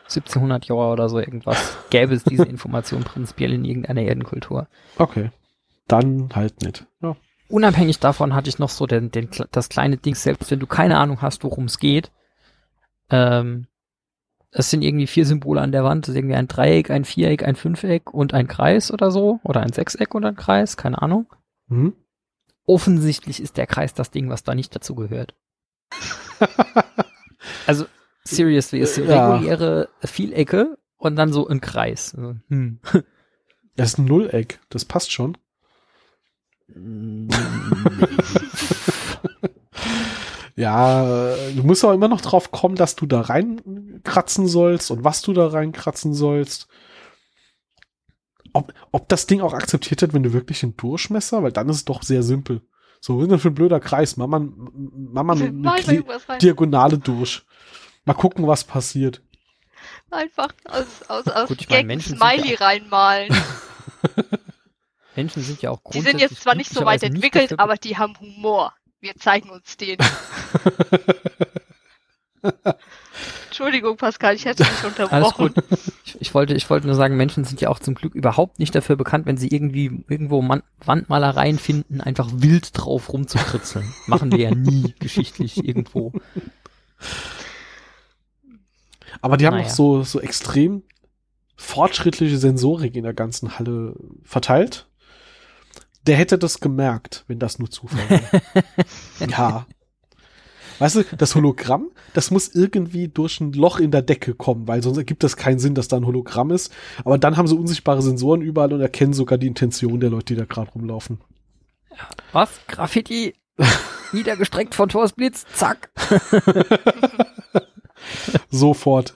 1700 Jahre oder so irgendwas gäbe es diese Information (laughs) prinzipiell in irgendeiner Erdenkultur. ja, okay. Dann halt nicht. Ja. Unabhängig davon hatte ich noch so den, den, das kleine Ding, selbst wenn du keine Ahnung hast, worum es geht. Ähm, es sind irgendwie vier Symbole an der Wand. Das ist irgendwie ein Dreieck, ein Viereck, ein Fünfeck und ein Kreis oder so. Oder ein Sechseck und ein Kreis, keine Ahnung. Hm? Offensichtlich ist der Kreis das Ding, was da nicht dazu gehört. (laughs) Also, seriously, es sind Ja. reguläre Vielecke und dann so ein Kreis. Also, hm. Das ist ein Nulleck. Das passt schon. (laughs) (laughs) Ja, du musst aber immer noch drauf kommen, dass du da reinkratzen sollst und was du da reinkratzen sollst. Ob, ob das Ding auch akzeptiert hat, wenn du wirklich den Durchmesser, weil dann ist es doch sehr simpel. So, was ist denn für ein blöder Kreis? Mama, Mama (laughs) rein. Diagonale durch. Mal gucken, was passiert. Einfach aus, aus, aus Gut, ich meine, Gag ein Menschen sind ja Smiley reinmalen. (laughs) Menschen sind ja auch Die sind jetzt zwar nicht so weit entwickelt, aber die haben Humor. Wir zeigen uns den. (laughs) Entschuldigung, Pascal, ich hätte dich Alles unterbrochen. gut. Ich, ich, wollte, ich wollte nur sagen, Menschen sind ja auch zum Glück überhaupt nicht dafür bekannt, wenn sie irgendwie irgendwo Man Wandmalereien finden, einfach wild drauf rumzukritzeln. (laughs) Machen wir ja nie geschichtlich irgendwo. Aber die haben Naja. auch so, so extrem fortschrittliche Sensorik in der ganzen Halle verteilt. Der hätte das gemerkt, wenn das nur Zufall wäre. (laughs) ja. Weißt du, das Hologramm, das muss irgendwie durch ein Loch in der Decke kommen, weil sonst ergibt das keinen Sinn, dass da ein Hologramm ist. Aber dann haben sie unsichtbare Sensoren überall und erkennen sogar die Intention der Leute, die da gerade rumlaufen. Was? Graffiti? (laughs) Niedergestreckt von Thors Blitz? Zack. (laughs) Sofort.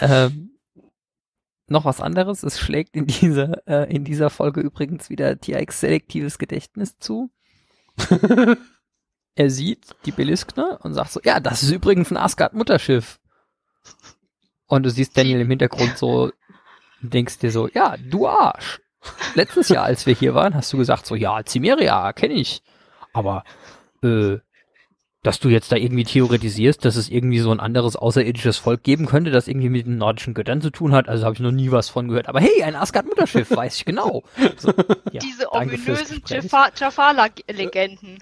Ähm, noch was anderes. Es schlägt in dieser, äh, in dieser Folge übrigens wieder TX selektives Gedächtnis zu. (laughs) er sieht die Beliskner und sagt so, ja, das ist übrigens ein Asgard-Mutterschiff. Und du siehst Daniel im Hintergrund so, denkst dir so, ja, du Arsch. Letztes Jahr, als wir hier waren, hast du gesagt so, ja, Cimeria, kenne ich. Aber, äh, dass du jetzt da irgendwie theoretisierst, dass es irgendwie so ein anderes außerirdisches Volk geben könnte, das irgendwie mit den nordischen Göttern zu tun hat, also habe ich noch nie was von gehört. Aber hey, ein Asgard-Mutterschiff, (laughs) weiß ich genau. So, ja, Diese ominösen Jafala-Legenden.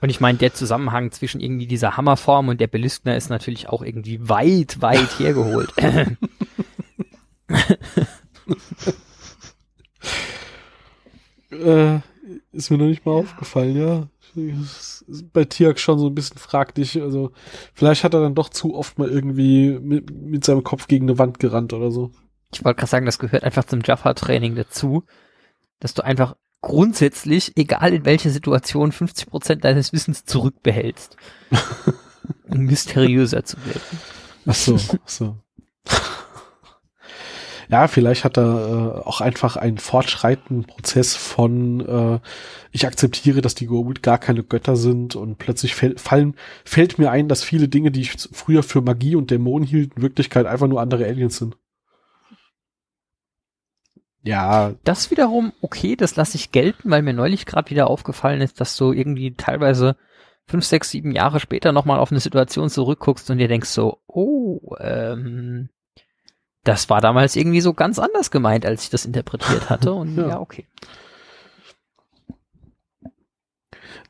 Und ich meine, der Zusammenhang zwischen irgendwie dieser Hammerform und der Beliskner ist natürlich auch irgendwie weit, weit hergeholt. (laughs) Äh, ist mir noch nicht mal aufgefallen, ja. Ist bei Tiak schon so ein bisschen fraglich. Also, vielleicht hat er dann doch zu oft mal irgendwie mit, mit seinem Kopf gegen eine Wand gerannt oder so. ich wollte gerade sagen, das gehört einfach zum Jaffa-Training dazu, dass du einfach grundsätzlich, egal in welcher Situation, 50% deines Wissens zurückbehältst. (laughs) um mysteriöser zu werden. Ach so, ach so. Ja, vielleicht hat er äh, auch einfach einen fortschreitenden Prozess von äh, ich akzeptiere, dass die Goa'uld gar keine Götter sind und plötzlich fäll fallen, fällt mir ein, dass viele Dinge, die ich früher für Magie und Dämonen hielt, in Wirklichkeit einfach nur andere Aliens sind. Ja. Das wiederum, okay, das lasse ich gelten, weil mir neulich gerade wieder aufgefallen ist, dass du irgendwie teilweise fünf, sechs, sieben Jahre später nochmal auf eine Situation zurückguckst und dir denkst so, oh, ähm, das war damals irgendwie so ganz anders gemeint, als ich das interpretiert hatte. (laughs) Und ja, ja okay.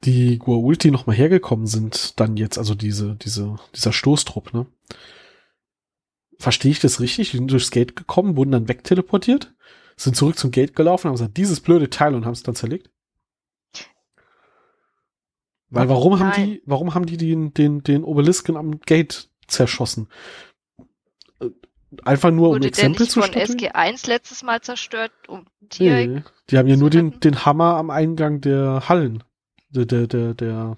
Die Gua'uld, die nochmal hergekommen sind, dann jetzt, also diese, diese, dieser Stoßtrupp, ne? Verstehe ich das richtig? Die sind durchs Gate gekommen, wurden dann wegteleportiert, sind zurück zum Gate gelaufen, haben gesagt, dieses blöde Teil und haben es dann zerlegt? Weil warum Nein. haben die, warum haben die den, den, den Obelisken am Gate zerschossen? Einfach nur Wurde um Exempel zu statuieren? von SG1 letztes Mal zerstört, um Tier nee, Die haben ja nur den, den Hammer am Eingang der Hallen, der, der, der, der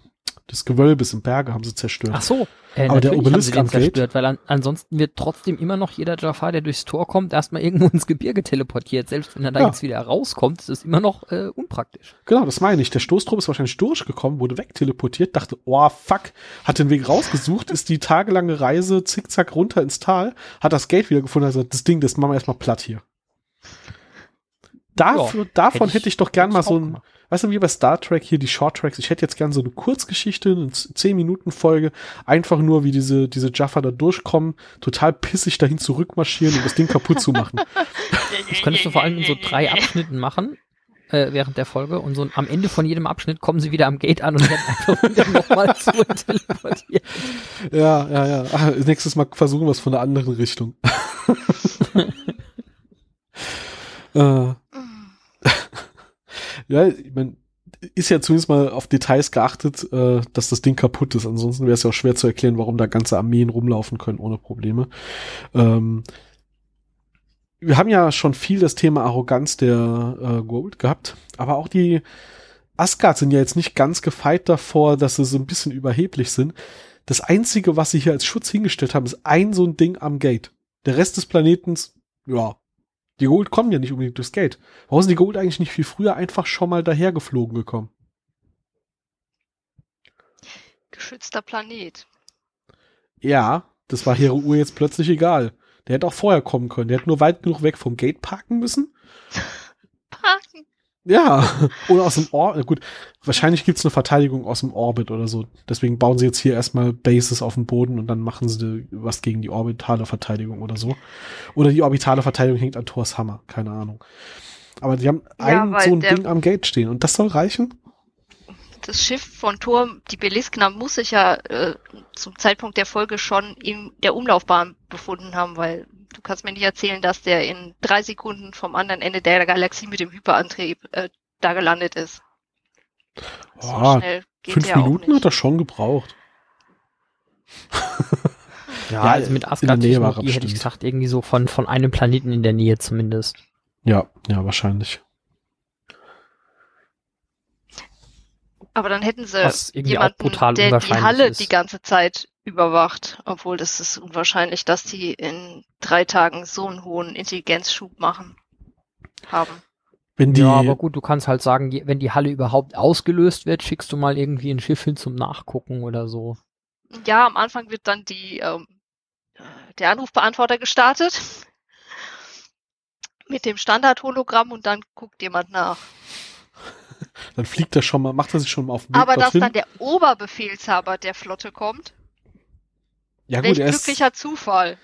des Gewölbes im Berge haben sie zerstört. Ach so. Äh, Aber der Obelisk am Gate, zerstört, weil an, ansonsten wird trotzdem immer noch jeder Jafar, der durchs Tor kommt, erstmal irgendwo (laughs) ins Gebirge teleportiert. Selbst wenn er da ja. jetzt wieder rauskommt, ist es immer noch äh, unpraktisch. Genau, das meine ich. Der Stoßtrupp ist wahrscheinlich durchgekommen, wurde wegteleportiert, dachte, oh fuck, hat den Weg rausgesucht, ist die tagelange Reise zickzack runter ins Tal, hat das Gate wieder gefunden, also das Ding, das machen wir erstmal platt hier. Dafür, ja, davon hätte ich, hätte ich doch gern mal so ein, weißt du, wie bei Star Trek hier die Short Tracks, ich hätte jetzt gern so eine Kurzgeschichte, eine 10-Minuten-Folge, einfach nur, wie diese, diese Jaffa da durchkommen, total pissig dahin zurückmarschieren und das Ding kaputt zu machen. (laughs) Das könntest du vor allem in so drei (laughs) Abschnitten machen, äh, während der Folge und so am Ende von jedem Abschnitt kommen sie wieder am Gate an und werden einfach (laughs) wieder nochmal zu teleportiert. Ja, ja, ja. Ach, nächstes Mal versuchen wir es von der anderen Richtung. äh, ja, ich mein, ist ja zumindest mal auf Details geachtet, äh, dass das Ding kaputt ist. Ansonsten wäre es ja auch schwer zu erklären, warum da ganze Armeen rumlaufen können ohne Probleme. Ähm, wir haben ja schon viel das Thema Arroganz der äh, Gold gehabt, aber auch die Asgard sind ja jetzt nicht ganz gefeit davor, dass sie so ein bisschen überheblich sind. Das Einzige, was sie hier als Schutz hingestellt haben, ist ein so ein Ding am Gate. Der Rest des Planetens, ja, die Gold kommen ja nicht unbedingt durchs Gate. Warum sind die Gold eigentlich nicht viel früher einfach schon mal dahergeflogen gekommen? Geschützter Planet. Ja, das war Heru jetzt plötzlich egal. Der hätte auch vorher kommen können. Der hätte nur weit genug weg vom Gate parken müssen. (laughs) parken? Ja, oder aus dem Orbit. Gut, wahrscheinlich gibt's eine Verteidigung aus dem Orbit oder so. Deswegen bauen sie jetzt hier erstmal Bases auf dem Boden und dann machen sie was gegen die orbitale Verteidigung oder so. Oder die orbitale Verteidigung hängt an Thors Hammer, keine Ahnung. Aber die haben ja, ein so ein Ding am Gate stehen und das soll reichen? Das Schiff von Thor, die Beliskner, muss sich ja äh, zum Zeitpunkt der Folge schon in der Umlaufbahn befunden haben, weil du kannst mir nicht erzählen, dass der in drei Sekunden vom anderen Ende der Galaxie mit dem Hyperantrieb äh, da gelandet ist. So oh, fünf Minuten hat er schon gebraucht. ja, ja, also mit Asgard Nähe war hätte ich gesagt, irgendwie so von, von einem Planeten in der Nähe zumindest. Ja, ja, wahrscheinlich. Aber dann hätten sie jemanden, der die Halle ist. die ganze Zeit überwacht, obwohl das ist unwahrscheinlich, dass die in drei Tagen so einen hohen Intelligenzschub machen haben. Wenn die, ja, aber gut, du kannst halt sagen, wenn die Halle überhaupt ausgelöst wird, schickst du mal irgendwie ein Schiff hin zum Nachgucken oder so. Ja, am Anfang wird dann die ähm, der Anrufbeantworter gestartet (laughs) mit dem Standard-Hologramm und dann guckt jemand nach. Dann fliegt er schon mal, macht er sich schon mal auf den Weg Aber dorthin. dass dann der Oberbefehlshaber der Flotte kommt, ja, gut, er glücklicher ist, Zufall.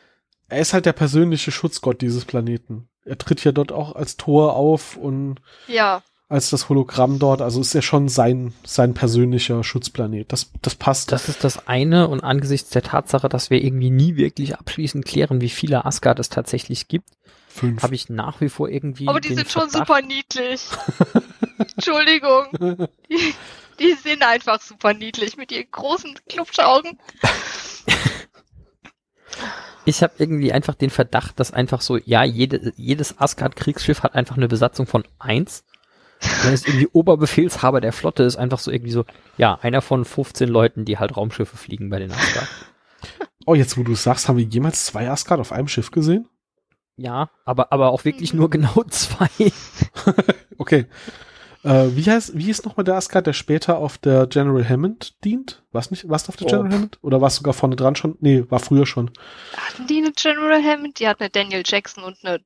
Er ist halt der persönliche Schutzgott dieses Planeten. Er tritt ja dort auch als Tor auf und ja. als das Hologramm dort. Also ist er schon sein, sein persönlicher Schutzplanet. Das, das passt. Das ist das eine und angesichts der Tatsache, dass wir irgendwie nie wirklich abschließend klären, wie viele Asgard es tatsächlich gibt, habe ich nach wie vor irgendwie. Aber die sind Verdacht. schon super niedlich. (laughs) Entschuldigung. Die, die sind einfach super niedlich mit ihren großen Klubschaugen. Ich habe irgendwie einfach den Verdacht, dass einfach so, ja, jede, jedes Asgard-Kriegsschiff hat einfach eine Besatzung von eins Dann ist irgendwie Oberbefehlshaber der Flotte, ist einfach so irgendwie so, ja, einer von 15 Leuten, die halt Raumschiffe fliegen bei den Asgard. Oh, jetzt wo du es sagst, haben wir jemals zwei Asgard auf einem Schiff gesehen? Ja, aber, aber auch wirklich nur genau (laughs) zwei. Okay. Äh, wie heißt, wie ist nochmal der Asgard, der später auf der General Hammond dient? Warst nicht, warst du auf der Oh. General Hammond? Oder warst du sogar vorne dran schon? Nee, war früher schon. Hatten die eine General Hammond? Die hat eine Daniel Jackson und eine,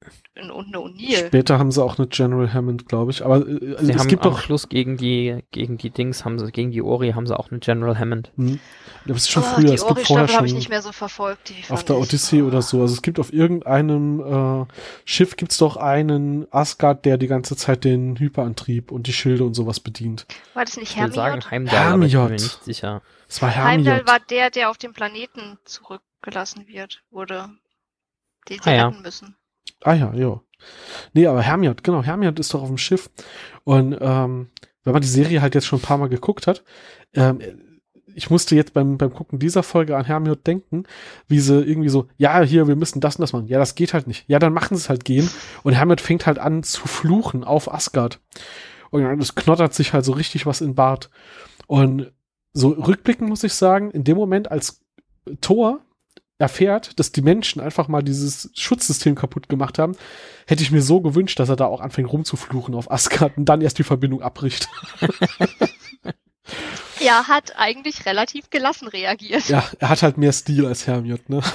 und eine O'Neill. Später haben sie auch eine General Hammond, glaube ich. Aber äh, also Sie es haben gibt am doch, Schluss gegen die, gegen die Dings haben sie, gegen die Ori haben sie auch eine General Hammond. hm, das ist schon oh, früher. die Es gibt vorher habe ich schon nicht mehr so verfolgt. Die auf der Odyssey oder so. Also es gibt auf irgendeinem äh, Schiff gibt's doch einen Asgard, der die ganze Zeit den Hyperantrieb und die Schilde und sowas bedient. War das nicht Ich will sagen Hermiot? Heimdall, aber ich bin mir Hermiot. nicht sicher. Es war Heimdall war der, der auf dem Planeten zurückgelassen wird, wurde. Den sie Ah, ja. retten müssen. Ah ja, ja. Nee, aber Hermiot, genau, Hermiot ist doch auf dem Schiff. Und ähm, wenn man die Serie halt jetzt schon ein paar Mal geguckt hat, ähm, ich musste jetzt beim, beim Gucken dieser Folge an Hermiot denken, wie sie irgendwie so, ja, hier, wir müssen das und das machen. Ja, das geht halt nicht. Ja, dann machen sie es halt gehen. Und Hermiot fängt halt an zu fluchen auf Asgard. Und es knottert sich halt so richtig was in Bart. Und so rückblickend muss ich sagen, in dem Moment, als Thor erfährt, dass die Menschen einfach mal dieses Schutzsystem kaputt gemacht haben, hätte ich mir so gewünscht, dass er da auch anfängt rumzufluchen auf Asgard und dann erst die Verbindung abbricht. Ja, (laughs) hat eigentlich relativ gelassen reagiert. Ja, er hat halt mehr Stil als Hermiot, ne? (laughs)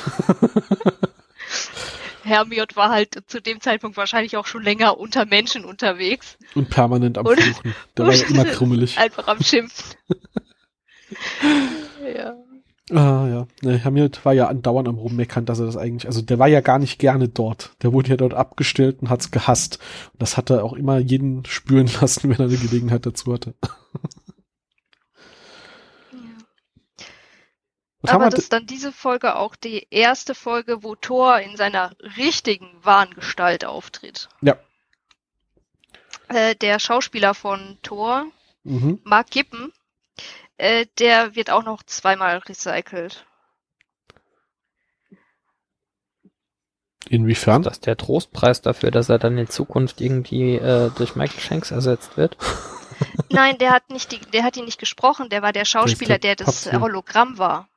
Hermiot war halt zu dem Zeitpunkt wahrscheinlich auch schon länger unter Menschen unterwegs. Und permanent am Und- Fluchen. Der war ja immer krummelig. (laughs) Einfach am Schimpfen. Ja. Ah, ja. Hermiot war ja andauernd am Rummeckern, dass er das eigentlich, also der war ja gar nicht gerne dort. Der wurde ja dort abgestellt und hat's gehasst. Und das hat er auch immer jeden spüren (laughs) lassen, wenn er eine Gelegenheit dazu hatte. (laughs) Was Aber das ist dann diese Folge auch die erste Folge, wo Thor in seiner richtigen wahren Gestalt auftritt. Ja. Äh, der Schauspieler von Thor, mhm. Mark Gippen, äh, der wird auch noch zweimal recycelt. Inwiefern? Das ist der Trostpreis dafür, dass er dann in Zukunft irgendwie äh, durch Michael Shanks ersetzt wird. (laughs) (laughs) Nein, der hat nicht die, der hat ihn nicht gesprochen, der war der Schauspieler, der der das. Hologramm war.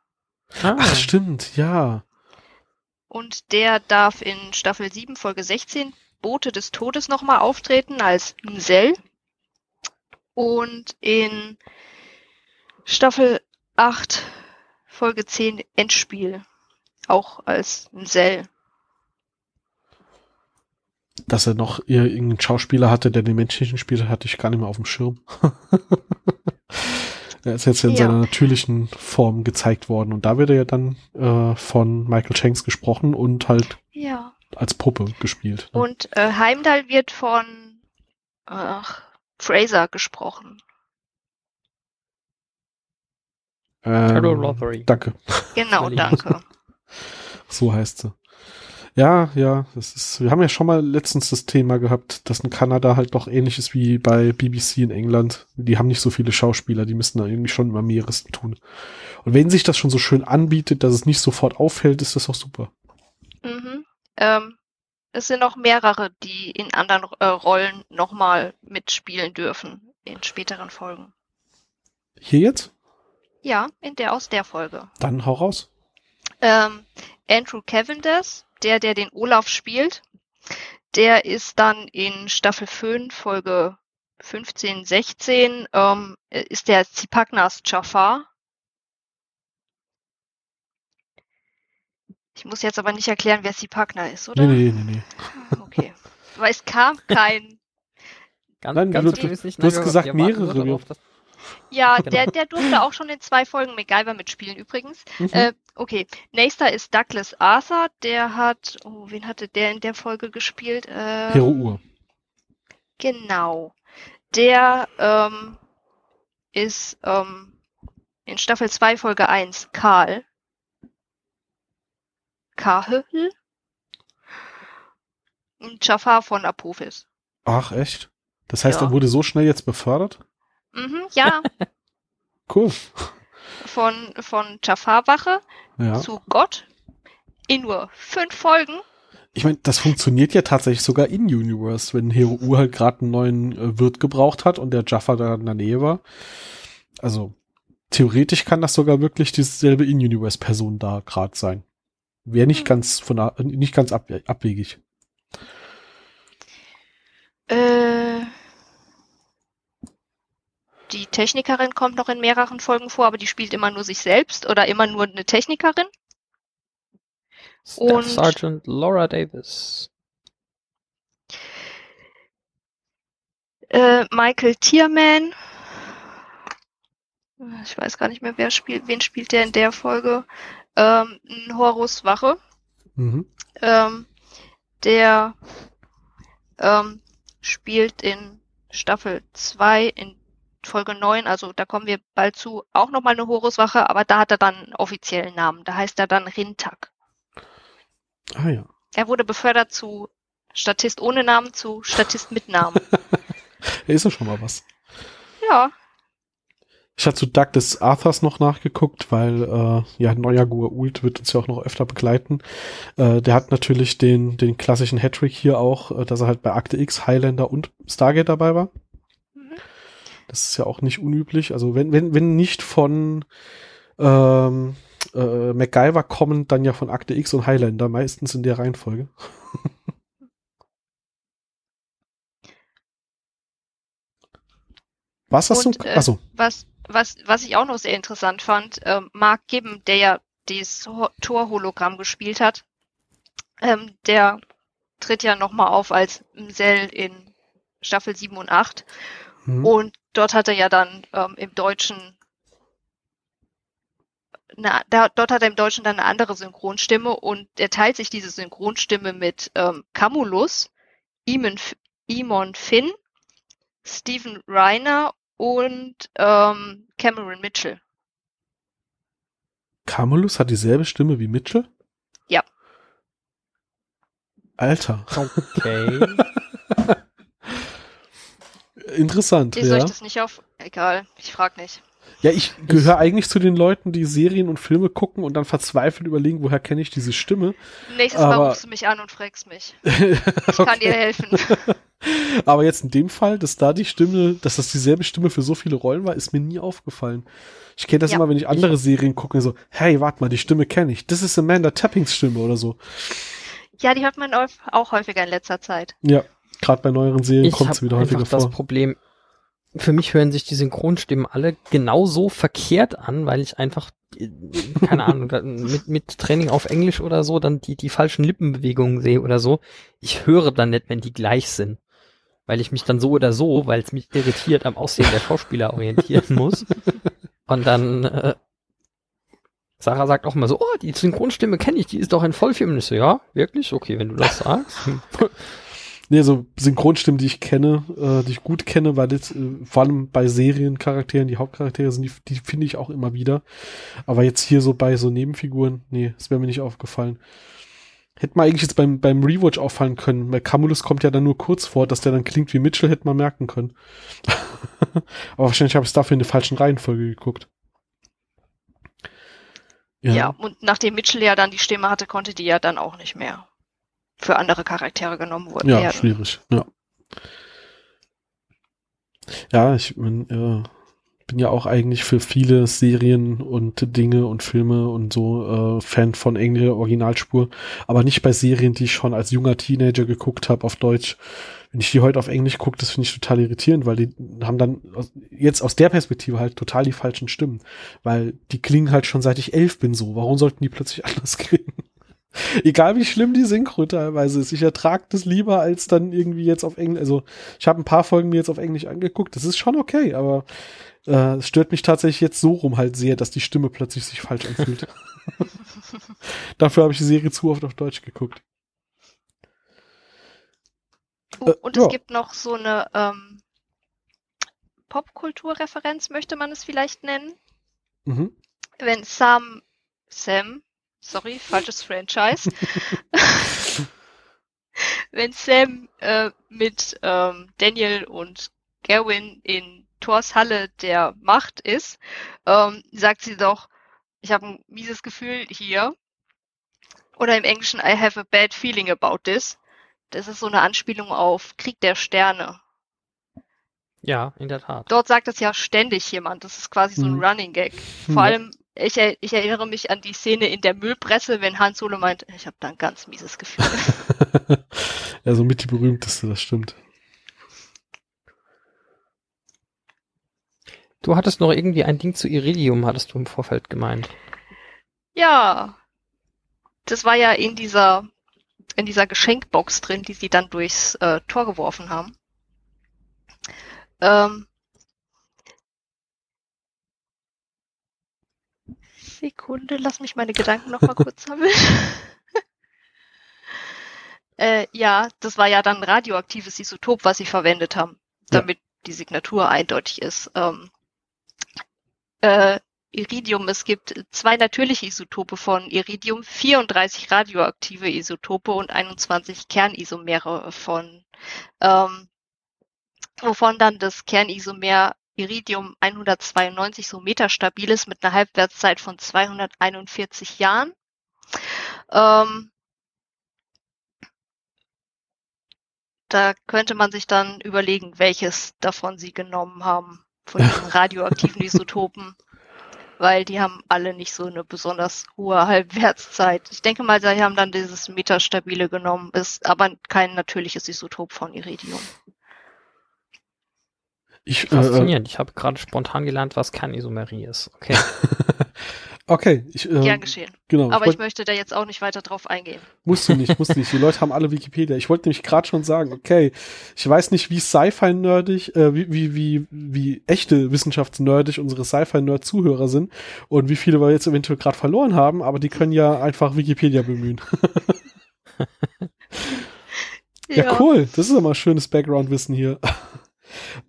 Ach, stimmt, ja. Und der darf in Staffel 7, Folge 16 Boote des Todes nochmal auftreten als Nsel. Und in Staffel 8, Folge 10 Endspiel auch als Nsel. Dass er noch ir- irgendeinen Schauspieler hatte, der den menschlichen spielte, hatte ich gar nicht mehr auf dem Schirm. (laughs) er ist jetzt in Ja. seiner natürlichen Form gezeigt worden und da wird er ja dann äh, von Michael Shanks gesprochen und halt Ja. als Puppe gespielt. ne? Und äh, Heimdall wird von ach, Fraser gesprochen. Ähm, Hello, Rothery. Danke, Genau, danke. (laughs) so heißt sie. Ja, ja, das ist, wir haben ja schon mal letztens das Thema gehabt, dass in Kanada halt doch ähnlich ist wie bei BBC in England. Die haben nicht so viele Schauspieler, die müssen da irgendwie schon immer mehres tun. Und wenn sich das schon so schön anbietet, dass es nicht sofort auffällt, ist das auch super. Mhm. Ähm, es sind noch mehrere, die in anderen äh, Rollen nochmal mitspielen dürfen in späteren Folgen. Hier jetzt? Ja, in der aus der Folge. Dann hau raus. Ähm, Andrew Cavendish, der, der den Olaf spielt, der ist dann in Staffel 5, Folge 15, 16, ähm, ist der Zipagnas Jafar. Ich muss jetzt aber nicht erklären, wer Zipagna ist, oder? Nee, nee, nee, nee. Okay. Aber es kam kein. (laughs) Ganz, Nein, ganz du- nicht. du hast gesagt wir warten mehrere, Ja, (laughs) Genau. der, der durfte auch schon in zwei Folgen MacGyver mitspielen, übrigens. Mhm. Äh, okay. Nächster ist Douglas Arthur. Der hat, oh, wen hatte der in der Folge gespielt? Äh, Hero Uhr. Genau. Der ähm, ist ähm, in Staffel 2, Folge 1 Karl. Karl? Und Jafar von Apophis. Ach, echt? Das heißt, Ja. er wurde so schnell jetzt befördert? Mhm, ja, (laughs) Cool. von, von Jafar-Wache Ja. zu Gott in nur fünf Folgen. Ich meine, das funktioniert ja tatsächlich sogar in Universe, wenn Hero U halt gerade einen neuen äh, Wirt gebraucht hat und der Jaffa da in der Nähe war. Also theoretisch kann das sogar wirklich dieselbe In-Universe-Person da gerade sein. Wäre nicht Hm. ganz von der, nicht ganz ab, abwegig. Äh, die Technikerin kommt noch in mehreren Folgen vor, aber die spielt immer nur sich selbst oder immer nur eine Technikerin. Staff Und- Sergeant Laura Davis. Äh, Michael Tierman. Ich weiß gar nicht mehr, wer spielt, wen spielt der in der Folge. Ähm, ein Horus Wache. Mhm. Ähm, der ähm, spielt in Staffel 2 in Folge 9, also da kommen wir bald zu, auch nochmal eine Horuswache, aber da hat er dann einen offiziellen Namen. Da heißt er dann Rintak. Ah ja. Er wurde befördert zu Statist ohne Namen zu Statist mit Namen. (laughs) Ist ja schon mal was. ja, Ich hatte zu Douglas Arthurs noch nachgeguckt, weil äh, ja neuer Ult wird uns ja auch noch öfter begleiten. Äh, der hat natürlich den den klassischen Hattrick hier auch, äh, dass er halt bei Akte X, Highlander und Stargate dabei war. Mhm. Das ist ja auch nicht unüblich. Also wenn wenn wenn nicht von ähm, äh, MacGyver kommen, dann ja von Akte X und Highlander, meistens in der Reihenfolge. (laughs) Was hast Und, du? äh, Achso, was, was, was ich auch noch sehr interessant fand, ähm, Mark Gibbon, der ja dieses Ho- Tor-Hologramm gespielt hat, ähm, der tritt ja nochmal auf als Msel in Staffel 7 und 8. hm. Und dort hat er ja dann ähm, im Deutschen, eine, da, dort hat er im Deutschen dann eine andere Synchronstimme und er teilt sich diese Synchronstimme mit ähm, Camulus, Eamon, F- Eamon Finn, Stephen Reiner und ähm, Cameron Mitchell. Camulus hat dieselbe Stimme wie Mitchell? Ja. Alter, Okay. (laughs) interessant, euch ja. das nicht auf? Egal, ich frag nicht. Ja, ich gehöre eigentlich zu den Leuten, die Serien und Filme gucken und dann verzweifelt überlegen, woher kenne ich diese Stimme. Nächstes Mal Aber- rufst du mich an und fragst mich. (laughs) Ich kann dir helfen. (laughs) Aber jetzt in dem Fall, dass da die Stimme, dass das dieselbe Stimme für so viele Rollen war, ist mir nie aufgefallen. Ich kenne das Ja. immer, wenn ich andere Serien gucke, so, hey, warte mal, die Stimme kenne ich. Das ist Amanda Tappings Stimme oder so. Ja, die hört man au- auch häufiger in letzter Zeit. Ja, gerade bei neueren Serien kommt es wieder häufiger das vor. Problem, für mich hören sich die Synchronstimmen alle genauso verkehrt an, weil ich einfach, äh, keine Ahnung, mit, mit Training auf Englisch oder so, dann die, die falschen Lippenbewegungen sehe oder so. Ich höre dann nicht, wenn die gleich sind. Weil ich mich dann so oder so, weil es mich irritiert, am Aussehen der Schauspieler orientieren (laughs) muss. Und dann, äh, Sarah sagt auch mal so, oh, die Synchronstimme kenne ich, die ist doch in Vollfilm. Und ich so, ja, wirklich? Okay, wenn du das sagst. (laughs) Nee, so Synchronstimmen, die ich kenne, äh, die ich gut kenne, weil das, äh, vor allem bei Seriencharakteren, die Hauptcharaktere sind, die, die finde ich auch immer wieder. Aber jetzt hier so bei so Nebenfiguren, nee, das wäre mir nicht aufgefallen. Hätte man eigentlich jetzt beim, beim Rewatch auffallen können, weil Camulus kommt ja dann nur kurz vor, dass der dann klingt wie Mitchell, hätte man merken können. (laughs) Aber wahrscheinlich habe ich es dafür in der falschen Reihenfolge geguckt. Ja. und nachdem Mitchell ja dann die Stimme hatte, konnte die ja dann auch nicht mehr für andere Charaktere genommen worden Ja, werden. schwierig. Ja. Ja, ich mein, äh, bin ja auch eigentlich für viele Serien und Dinge und Filme und so äh, Fan von englischer Originalspur, aber nicht bei Serien, die ich schon als junger Teenager geguckt habe auf Deutsch. Wenn ich die heute auf Englisch gucke, das finde ich total irritierend, weil die haben dann aus, jetzt aus der Perspektive halt total die falschen Stimmen, weil die klingen halt schon seit ich elf bin so. Warum sollten die plötzlich (laughs) anders klingen? Egal wie schlimm die Synchro teilweise ist, ich ertrage das lieber als dann irgendwie jetzt auf Englisch. Also ich habe ein paar Folgen mir jetzt auf Englisch angeguckt, das ist schon okay, aber äh, es stört mich tatsächlich jetzt so rum halt sehr, dass die Stimme plötzlich sich falsch anfühlt. (laughs) Dafür habe ich die Serie zu oft auf Deutsch geguckt. Oh, Äh, und ja. es gibt noch so eine ähm, Popkulturreferenz, möchte man es vielleicht nennen. Mhm. Wenn Sam, Sam, sorry, falsches Franchise. (laughs) (laughs) Wenn Sam äh, mit ähm, Daniel und Gerwin in Thors Halle der Macht ist, ähm, sagt sie doch, ich habe ein mieses Gefühl hier. Oder im Englischen I have a bad feeling about this. Das ist so eine Anspielung auf Krieg der Sterne. Ja, in der Tat. Dort sagt es ja ständig jemand. Das ist quasi so ein Hm. Running Gag. Vor Ja. allem, ich, er- ich erinnere mich an die Szene in der Müllpresse, wenn Han Solo meint, ich habe da ein ganz mieses Gefühl. (laughs) ja, so mit die berühmteste, das stimmt. Du hattest noch irgendwie ein Ding zu Iridium, hattest du im Vorfeld gemeint. ja. Das war ja in dieser, in dieser Geschenkbox drin, die sie dann durchs äh, Tor geworfen haben. Ähm, Sekunde, lass mich meine Gedanken noch mal kurz sammeln. (laughs) äh, ja, das war ja dann ein radioaktives Isotop, was sie verwendet haben, Ja. damit die Signatur eindeutig ist. Ähm, äh, Iridium, es gibt zwei natürliche Isotope von Iridium, 34 radioaktive Isotope und 21 Kernisomere von, ähm, wovon dann das Kernisomer Iridium 192 so metastabil ist mit einer Halbwertszeit von 241 Jahren. Ähm, da könnte man sich dann überlegen, welches davon sie genommen haben, von diesen (laughs) radioaktiven Isotopen, weil die haben alle nicht so eine besonders hohe Halbwertszeit. Ich denke mal, sie haben dann dieses metastabile genommen, ist aber kein natürliches Isotop von Iridium. Ich, äh, Faszinierend. Ich habe gerade spontan gelernt, was Kernisomerie ist. Okay. (laughs) okay, ich, äh, Gern geschehen. genau. Aber ich ich möchte da jetzt auch nicht weiter drauf eingehen. Musst du nicht, musst du nicht. Die Leute haben alle Wikipedia. Ich wollte nämlich gerade schon sagen, okay, ich weiß nicht, wie Sci-Fi-nerdig, äh, wie, wie, wie, wie echte wissenschaftsnerdig unsere Sci-Fi-Nerd-Zuhörer sind und wie viele wir jetzt eventuell gerade verloren haben, aber die können ja einfach Wikipedia bemühen. (laughs) Ja, cool. Das ist immer schönes Background-Wissen hier.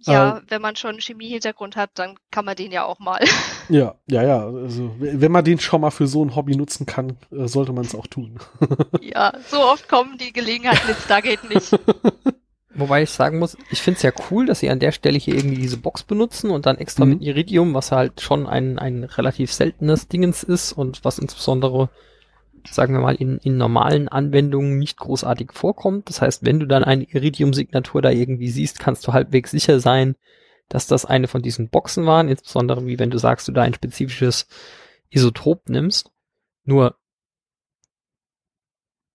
Ja, Ähm, wenn man schon einen Chemie-Hintergrund hat, dann kann man den ja auch mal. (laughs) Ja, ja, ja. Also, wenn man den schon mal für so ein Hobby nutzen kann, äh, sollte man es auch tun. (laughs) ja, so oft kommen die Gelegenheiten in Stargate nicht. (laughs) Wobei ich sagen muss, ich finde es ja cool, dass sie an der Stelle hier irgendwie diese Box benutzen und dann extra Mhm. mit Iridium, was halt schon ein, ein relativ seltenes Dingens ist und was insbesondere, sagen wir mal, in, in normalen Anwendungen nicht großartig vorkommt. Das heißt, wenn du dann eine Iridium-Signatur da irgendwie siehst, kannst du halbwegs sicher sein, dass das eine von diesen Boxen waren, insbesondere wie wenn du sagst, du da ein spezifisches Isotop nimmst. Nur,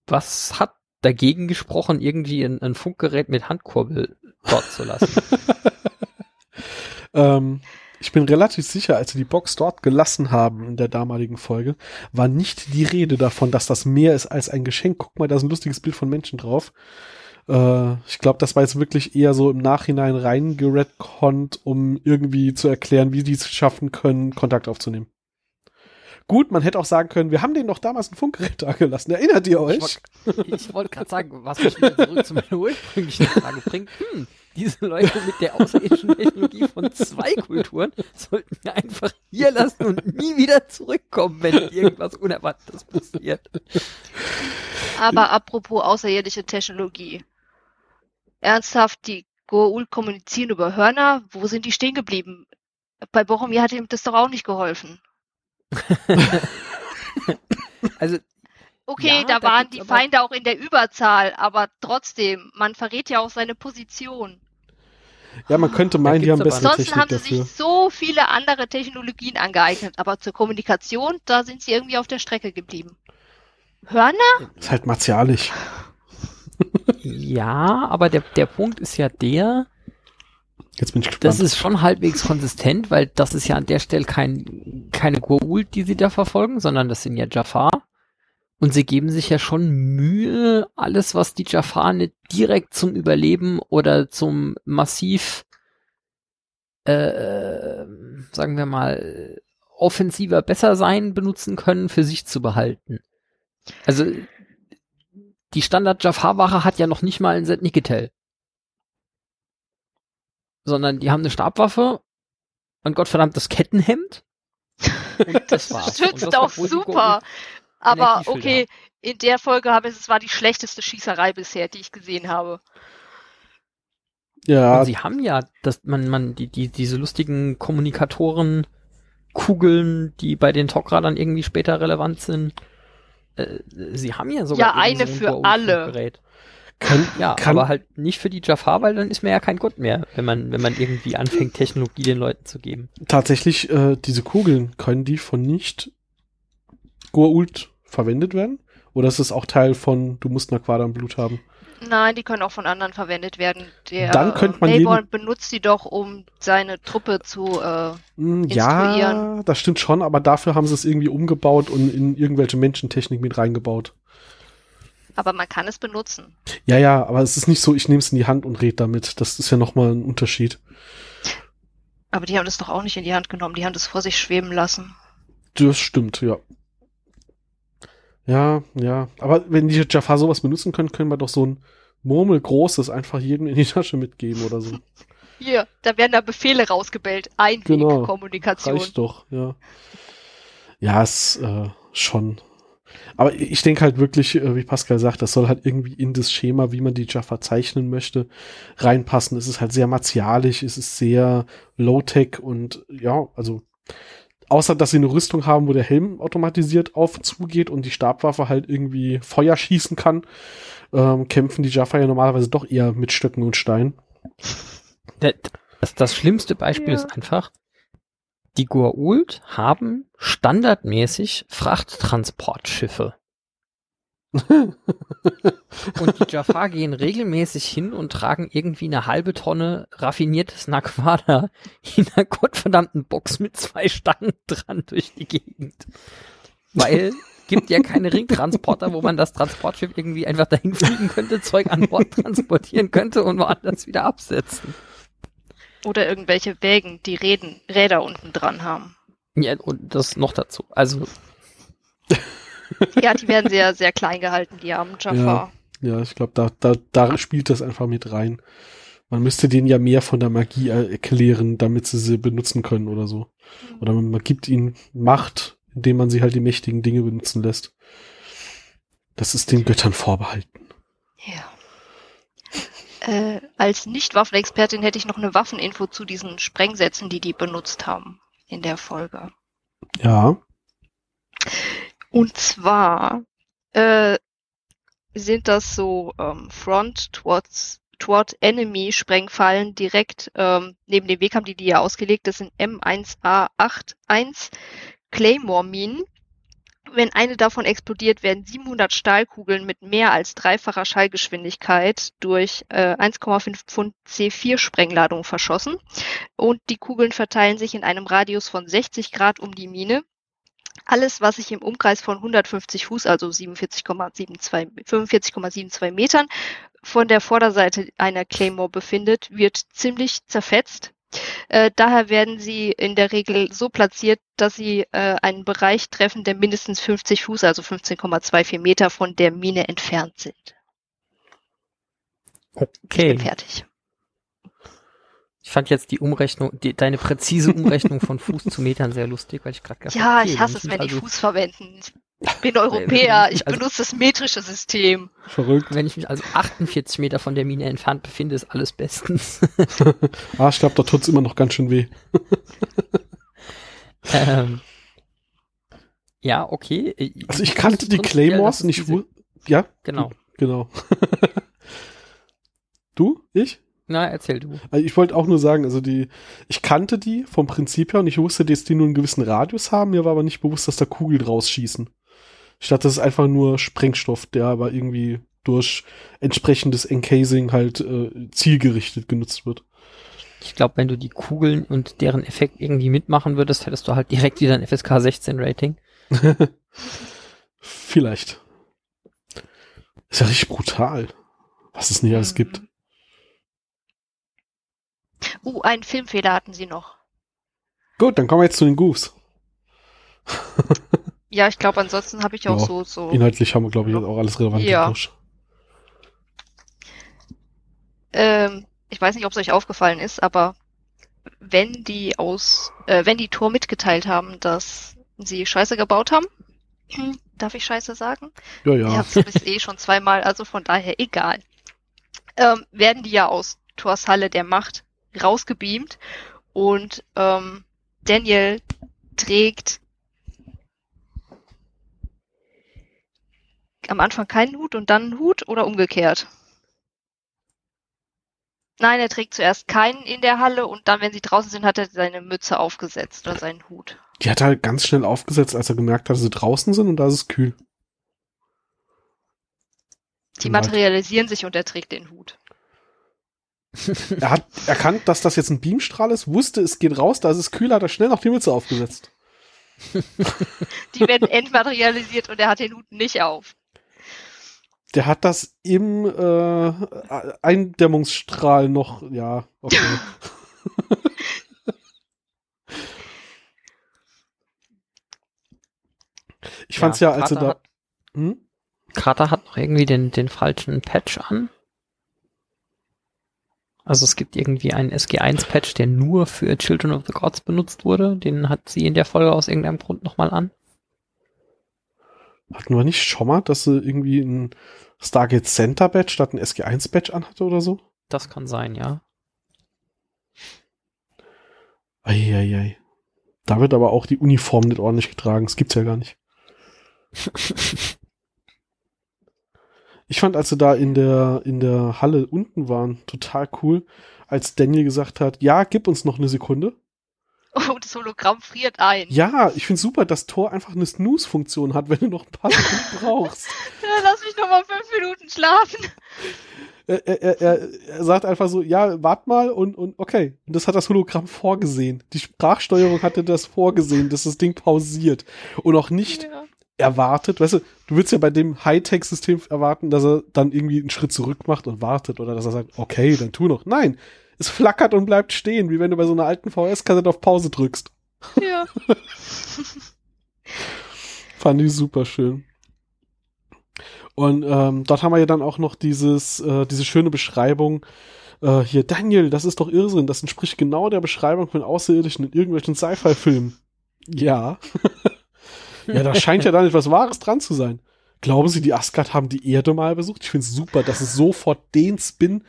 was hat dagegen gesprochen, irgendwie ein, ein Funkgerät mit Handkurbel dort zu lassen? (laughs) (laughs) ähm, ich bin relativ sicher, als sie die Box dort gelassen haben in der damaligen Folge, war nicht die Rede davon, dass das mehr ist als ein Geschenk. Guck mal, da ist ein lustiges Bild von Menschen drauf. Äh, ich glaube, das war jetzt wirklich eher so im Nachhinein reingeredconnt, um irgendwie zu erklären, wie die es schaffen können, Kontakt aufzunehmen. Gut, man hätte auch sagen können, wir haben denen doch damals ein Funkgerät da gelassen. Erinnert ihr euch? Ich wollte gerade sagen, was mich wieder zurück zu meiner ursprünglichen Frage bringt. Hm, diese Leute mit der außerirdischen Technologie von zwei Kulturen sollten wir einfach hier lassen und nie wieder zurückkommen, wenn irgendwas Unerwartetes passiert. Aber apropos außerirdische Technologie. Ernsthaft, die Goa'uld kommunizieren über Hörner. Wo sind die stehen geblieben? Bei Boromir hat ihm das doch auch nicht geholfen. (laughs) Also, Okay, Ja, da da waren die aber- Feinde auch in der Überzahl, aber trotzdem, man verrät ja auch seine Position. Ja, man könnte meinen, die haben bessere Ansonsten Technik haben sie dafür. sich so viele andere Technologien angeeignet, aber zur Kommunikation, da sind sie irgendwie auf der Strecke geblieben. Hörner? Ist halt martialisch. ja, aber der, der Punkt ist ja der, Jetzt bin ich gespannt. das ist schon halbwegs konsistent, weil das ist ja an der Stelle kein, keine Goa'uld, die sie da verfolgen, sondern das sind ja Jafar. Und sie geben sich ja schon Mühe, alles, was die Jafar nicht direkt zum Überleben oder zum massiv, äh, sagen wir mal, offensiver besser sein benutzen können, für sich zu behalten. Also, die Standard Jafar-Wache hat ja noch nicht mal ein Set Nikitel. Sondern die haben eine Stabwaffe und Gottverdammt das Kettenhemd. Und das war's. Schützt (laughs) das, auch super. Aber okay, in der Folge habe ich, es war die schlechteste Schießerei bisher, die ich gesehen habe. ja, Und sie haben ja, dass man, man, die, die, diese lustigen Kommunikatoren, Kugeln, die bei den Tok'ra dann irgendwie später relevant sind. äh, sie haben ja sogar Ja, eine so ein für alle. Funkgerät. Kann, Ja, kann, aber halt nicht für die Jafar, weil dann ist man ja kein Gott mehr, wenn man, wenn man irgendwie anfängt, Technologie den Leuten zu geben. tatsächlich, äh, diese Kugeln, können die von nicht Goa'uld verwendet werden? Oder ist es auch Teil von, du musst Naquada im Blut haben? Nein, die können auch von anderen verwendet werden. Der Dann könnte man Mayborn benutzt die doch, um seine Truppe zu. Äh, Hm, Ja, Instruieren. das stimmt schon, aber dafür haben sie es irgendwie umgebaut und in irgendwelche Menschentechnik mit reingebaut. Aber man kann es benutzen. Ja, ja, aber es ist nicht so, ich nehme es in die Hand und rede damit. Das ist ja nochmal ein Unterschied. Aber die haben es doch auch nicht in die Hand genommen. Die haben es vor sich schweben lassen. Das stimmt, ja. Ja, ja. Aber wenn die Jafar sowas benutzen können, können wir doch so ein Murmelgroßes einfach jedem in die Tasche mitgeben oder so. (laughs) Hier, da werden da Befehle rausgebellt. Genau. Einwegkommunikation. Reicht doch, ja. Ja, ist äh, schon. Aber ich denke halt wirklich, äh, wie Pascal sagt, das soll halt irgendwie in das Schema, wie man die Jaffa zeichnen möchte, reinpassen. Es ist halt sehr martialisch, es ist sehr low-tech und ja, also außer dass sie eine Rüstung haben, wo der Helm automatisiert auf zugeht und die Stabwaffe halt irgendwie Feuer schießen kann, ähm, kämpfen die Jaffa ja normalerweise doch eher mit Stöcken und Steinen. Das, das schlimmste Beispiel Ja. ist einfach, die Goa'uld haben standardmäßig Frachttransportschiffe. (laughs) Und die Jafar gehen regelmäßig hin und tragen irgendwie eine halbe Tonne raffiniertes Naquada in einer gottverdammten Box mit zwei Stangen dran durch die Gegend. Weil gibt ja keine Ringtransporter, wo man das Transportschiff irgendwie einfach dahin fliegen könnte, Zeug an Bord transportieren könnte und woanders wieder absetzen. Oder irgendwelche Wägen, die Räden, Räder unten dran haben. Ja, und das noch dazu. Also, Ja, die werden sehr, sehr klein gehalten, die armen Jafar. Ja, ich glaube, da, da, da spielt das einfach mit rein. Man müsste denen ja mehr von der Magie erklären, damit sie sie benutzen können oder so. Oder man, man gibt ihnen Macht, indem man sie halt die mächtigen Dinge benutzen lässt. Das ist den Göttern vorbehalten. Ja. Äh, als Nicht-Waffenexpertin hätte ich noch eine Waffeninfo zu diesen Sprengsätzen, die die benutzt haben in der Folge. Ja. Und zwar äh, sind das so ähm, Front towards toward Enemy Sprengfallen direkt ähm, neben dem Weg haben die die ja ausgelegt. Das sind M1A81 Claymore Minen. Wenn eine davon explodiert, werden 700 Stahlkugeln mit mehr als dreifacher Schallgeschwindigkeit durch äh, 1,5 Pfund C4 Sprengladung verschossen. Und die Kugeln verteilen sich in einem Radius von 60 Grad um die Mine. Alles, was sich im Umkreis von 150 Fuß, also 47,72 45,72 Metern, von der Vorderseite einer Claymore befindet, wird ziemlich zerfetzt. Äh, daher werden sie in der Regel so platziert, dass sie äh, einen Bereich treffen, der mindestens 50 Fuß, also 15,24 Meter von der Mine entfernt sind. Ich okay. bin fertig. Ich fand jetzt die Umrechnung, die, deine präzise Umrechnung von Fuß (laughs) zu Metern sehr lustig, weil ich gerade gedacht Ja, okay, ich hasse es, wenn die also, Fuß verwenden. Ich bin Europäer, ich Also- benutze das metrische System. Verrückt. Wenn ich mich also 48 Meter von der Mine entfernt befinde, ist alles bestens. (laughs) Ah, ich glaube, da tut's immer noch ganz schön weh. (laughs) ähm, ja, okay. Also ich kannte die Claymores nicht. diese- Wo, ja, Genau. genau. (laughs) du? Ich? Na, erzähl du. Also ich wollte auch nur sagen, also die, ich kannte die vom Prinzip her und ich wusste, dass die nur einen gewissen Radius haben. Mir war aber nicht bewusst, dass da Kugeln rausschießen. Ich dachte, das ist einfach nur Sprengstoff, der aber irgendwie durch entsprechendes Encasing halt äh, zielgerichtet genutzt wird. Ich glaube, wenn du die Kugeln und deren Effekt irgendwie mitmachen würdest, hättest du halt direkt wieder ein FSK 16 Rating. (laughs) Vielleicht. Ist ja richtig brutal, was es nicht alles gibt. Uh, einen Filmfehler hatten sie noch. Gut, dann kommen wir jetzt zu den Goofs. (laughs) Ja, ich glaube, ansonsten habe ich auch Ja, so, so. Inhaltlich haben wir, glaube ich, jetzt auch alles relevant Ja. Ähm, ich weiß nicht, ob es euch aufgefallen ist, aber wenn die aus, äh, wenn die Tor mitgeteilt haben, dass sie Scheiße gebaut haben, (clears throat) darf ich Scheiße sagen? Ja, ja. habt es eh schon zweimal, also von daher egal. Ähm, werden die ja aus Thors Halle der Macht rausgebeamt und ähm, Daniel trägt am Anfang keinen Hut und dann einen Hut oder umgekehrt? Nein, er trägt zuerst keinen in der Halle und dann, wenn sie draußen sind, hat er seine Mütze aufgesetzt oder seinen Hut. Die hat er halt ganz schnell aufgesetzt, als er gemerkt hat, dass sie draußen sind und da ist es kühl. Die Wald. materialisieren sich und er trägt den Hut. (laughs) Er hat erkannt, dass das jetzt ein Beamstrahl ist, wusste, es geht raus, da ist es kühl, hat er schnell noch die Mütze aufgesetzt. (laughs) Die werden entmaterialisiert und er hat den Hut nicht auf. Der hat das im äh, Eindämmungsstrahl noch, ja, okay. (laughs) ich fand's ja, als er da. hat, Hm? Carter hat noch irgendwie den, den falschen Patch an. Also es gibt irgendwie einen SG1-Patch, der nur für Children of the Gods benutzt wurde. Den hat sie in der Folge aus irgendeinem Grund nochmal an. Hatten wir nicht schon mal, dass sie irgendwie ein Stargate Center Badge statt ein SG1 Badge anhatte oder so? Das kann sein, ja. Eieiei. Da wird aber auch die Uniform nicht ordentlich getragen. Das gibt's ja gar nicht. (laughs) Ich fand, als sie da in der, in der Halle unten waren, total cool, als Daniel gesagt hat, ja, gib uns noch eine Sekunde. (laughs) Oh, das Hologramm friert ein. Ja, ich finde super, dass Thor einfach eine Snooze-Funktion hat, wenn du noch ein paar Sekunden (laughs) brauchst. Lass mich noch mal fünf Minuten schlafen. Er, er, er, sagt einfach so, ja, wart mal und, und okay. Und das hat das Hologramm vorgesehen. Die Sprachsteuerung hatte das vorgesehen, dass das Ding pausiert. Und auch nicht Ja. erwartet, weißt du, du willst ja bei dem Hightech-System erwarten, dass er dann irgendwie einen Schritt zurück macht und wartet oder dass er sagt, okay, dann tu noch. Nein, es flackert und bleibt stehen, wie wenn du bei so einer alten VS-Kassette auf Pause drückst. ja. (laughs) Fand ich super schön. Und ähm, dort haben wir ja dann auch noch dieses, äh, diese schöne Beschreibung. Äh, hier, Daniel, das ist doch Irrsinn. Das entspricht genau der Beschreibung von Außerirdischen in irgendwelchen Sci-Fi-Filmen. Ja. (laughs) ja, da scheint ja dann etwas Wahres dran zu sein. Glauben Sie, die Asgard haben die Erde mal besucht? Ich finde es super, dass es sofort den Spin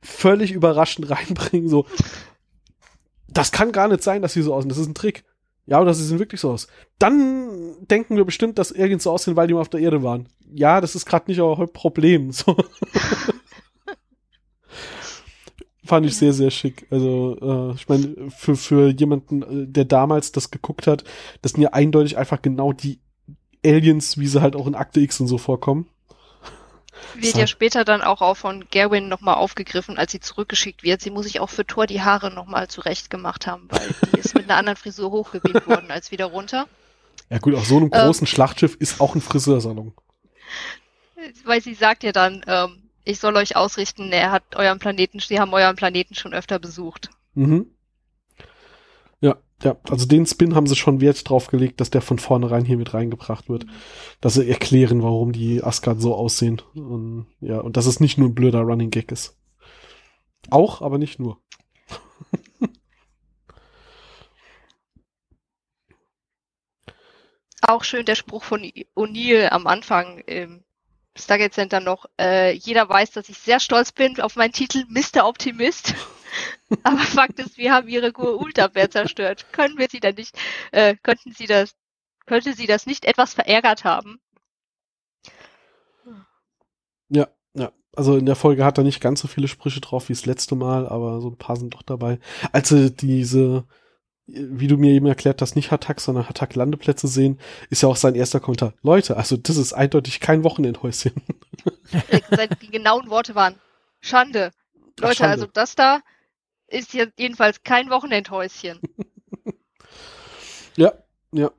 völlig überraschend (laughs) reinbringen. So, das kann gar nicht sein, dass sie so aussehen. Das ist ein Trick. Ja, oder sie sehen wirklich so aus. Dann denken wir bestimmt, dass Aliens so aussehen, weil die mal auf der Erde waren. Ja, das ist gerade nicht euer Problem. (laughs) So. Fand ich sehr, sehr schick. Also, äh, ich meine, für, für jemanden, äh, der damals das geguckt hat, das sind ja eindeutig einfach genau die Aliens, wie sie halt auch in Akte X und so vorkommen. Wird ja später dann auch, auch von Gerwin nochmal aufgegriffen, als sie zurückgeschickt wird. Sie muss sich auch für Thor die Haare nochmal zurecht gemacht haben, weil die ist mit einer anderen Frisur hochgebeamt worden als wieder runter. Ja gut, auf so einem Ähm. großen Schlachtschiff ist auch ein Friseursalon. Weil sie sagt ja dann, ähm, ich soll euch ausrichten, er hat euren Planeten, sie haben euren Planeten schon öfter besucht. Mhm. Ja, also den Spin haben sie schon Wert drauf gelegt, dass der von vornherein hier mit reingebracht wird. Dass sie erklären, warum die Asgard so aussehen. Und, ja, und dass es nicht nur ein blöder Running Gag ist. Auch, aber nicht nur. (laughs) Auch schön der Spruch von O'Neill am Anfang im Stargate Center noch. Äh, jeder weiß, dass ich sehr stolz bin auf meinen Titel Mr. Optimist. (laughs) Aber Fakt ist, wir haben ihre Gur-Ult-Abwehr zerstört. Können wir sie dann nicht, äh, könnten sie das, könnte sie das nicht etwas verärgert haben? Ja, ja. Also in der Folge hat er nicht ganz so viele Sprüche drauf wie das letzte Mal, aber so ein paar sind doch dabei. Als sie diese, wie du mir eben erklärt hast, nicht Hatak, sondern Hatak-Landeplätze sehen, ist ja auch sein erster Kommentar. Leute, also das ist eindeutig kein Wochenendhäuschen. Die genauen Worte waren Schande. Ach, Leute, Schande. also das da ist jetzt jedenfalls kein Wochenendhäuschen. (laughs) Ja, ja.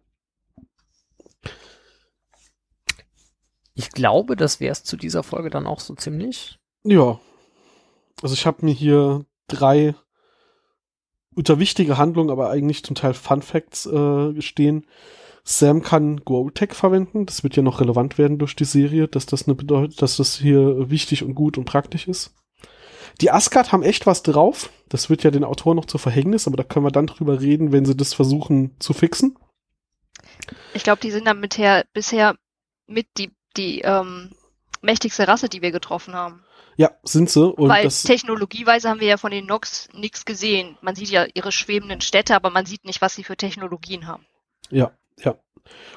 Ich glaube, das wäre es zu dieser Folge dann auch so ziemlich. Ja. Also ich habe mir hier drei unter wichtige Handlungen, aber eigentlich zum Teil Fun Facts äh, stehen. Sam kann Goal-Tech verwenden. Das wird ja noch relevant werden durch die Serie, dass das eine bedeutet, dass das hier wichtig und gut und praktisch ist. Die Asgard haben echt was drauf. Das wird ja den Autor noch zu Verhängnis, aber da können wir dann drüber reden, wenn sie das versuchen zu fixen. Ich glaube, die sind damit her, bisher mit die, die ähm, mächtigste Rasse, die wir getroffen haben. Ja, sind sie. Und Weil technologieweise haben wir ja von den Nox nichts gesehen. Man sieht ja ihre schwebenden Städte, aber man sieht nicht, was sie für Technologien haben. Ja, ja.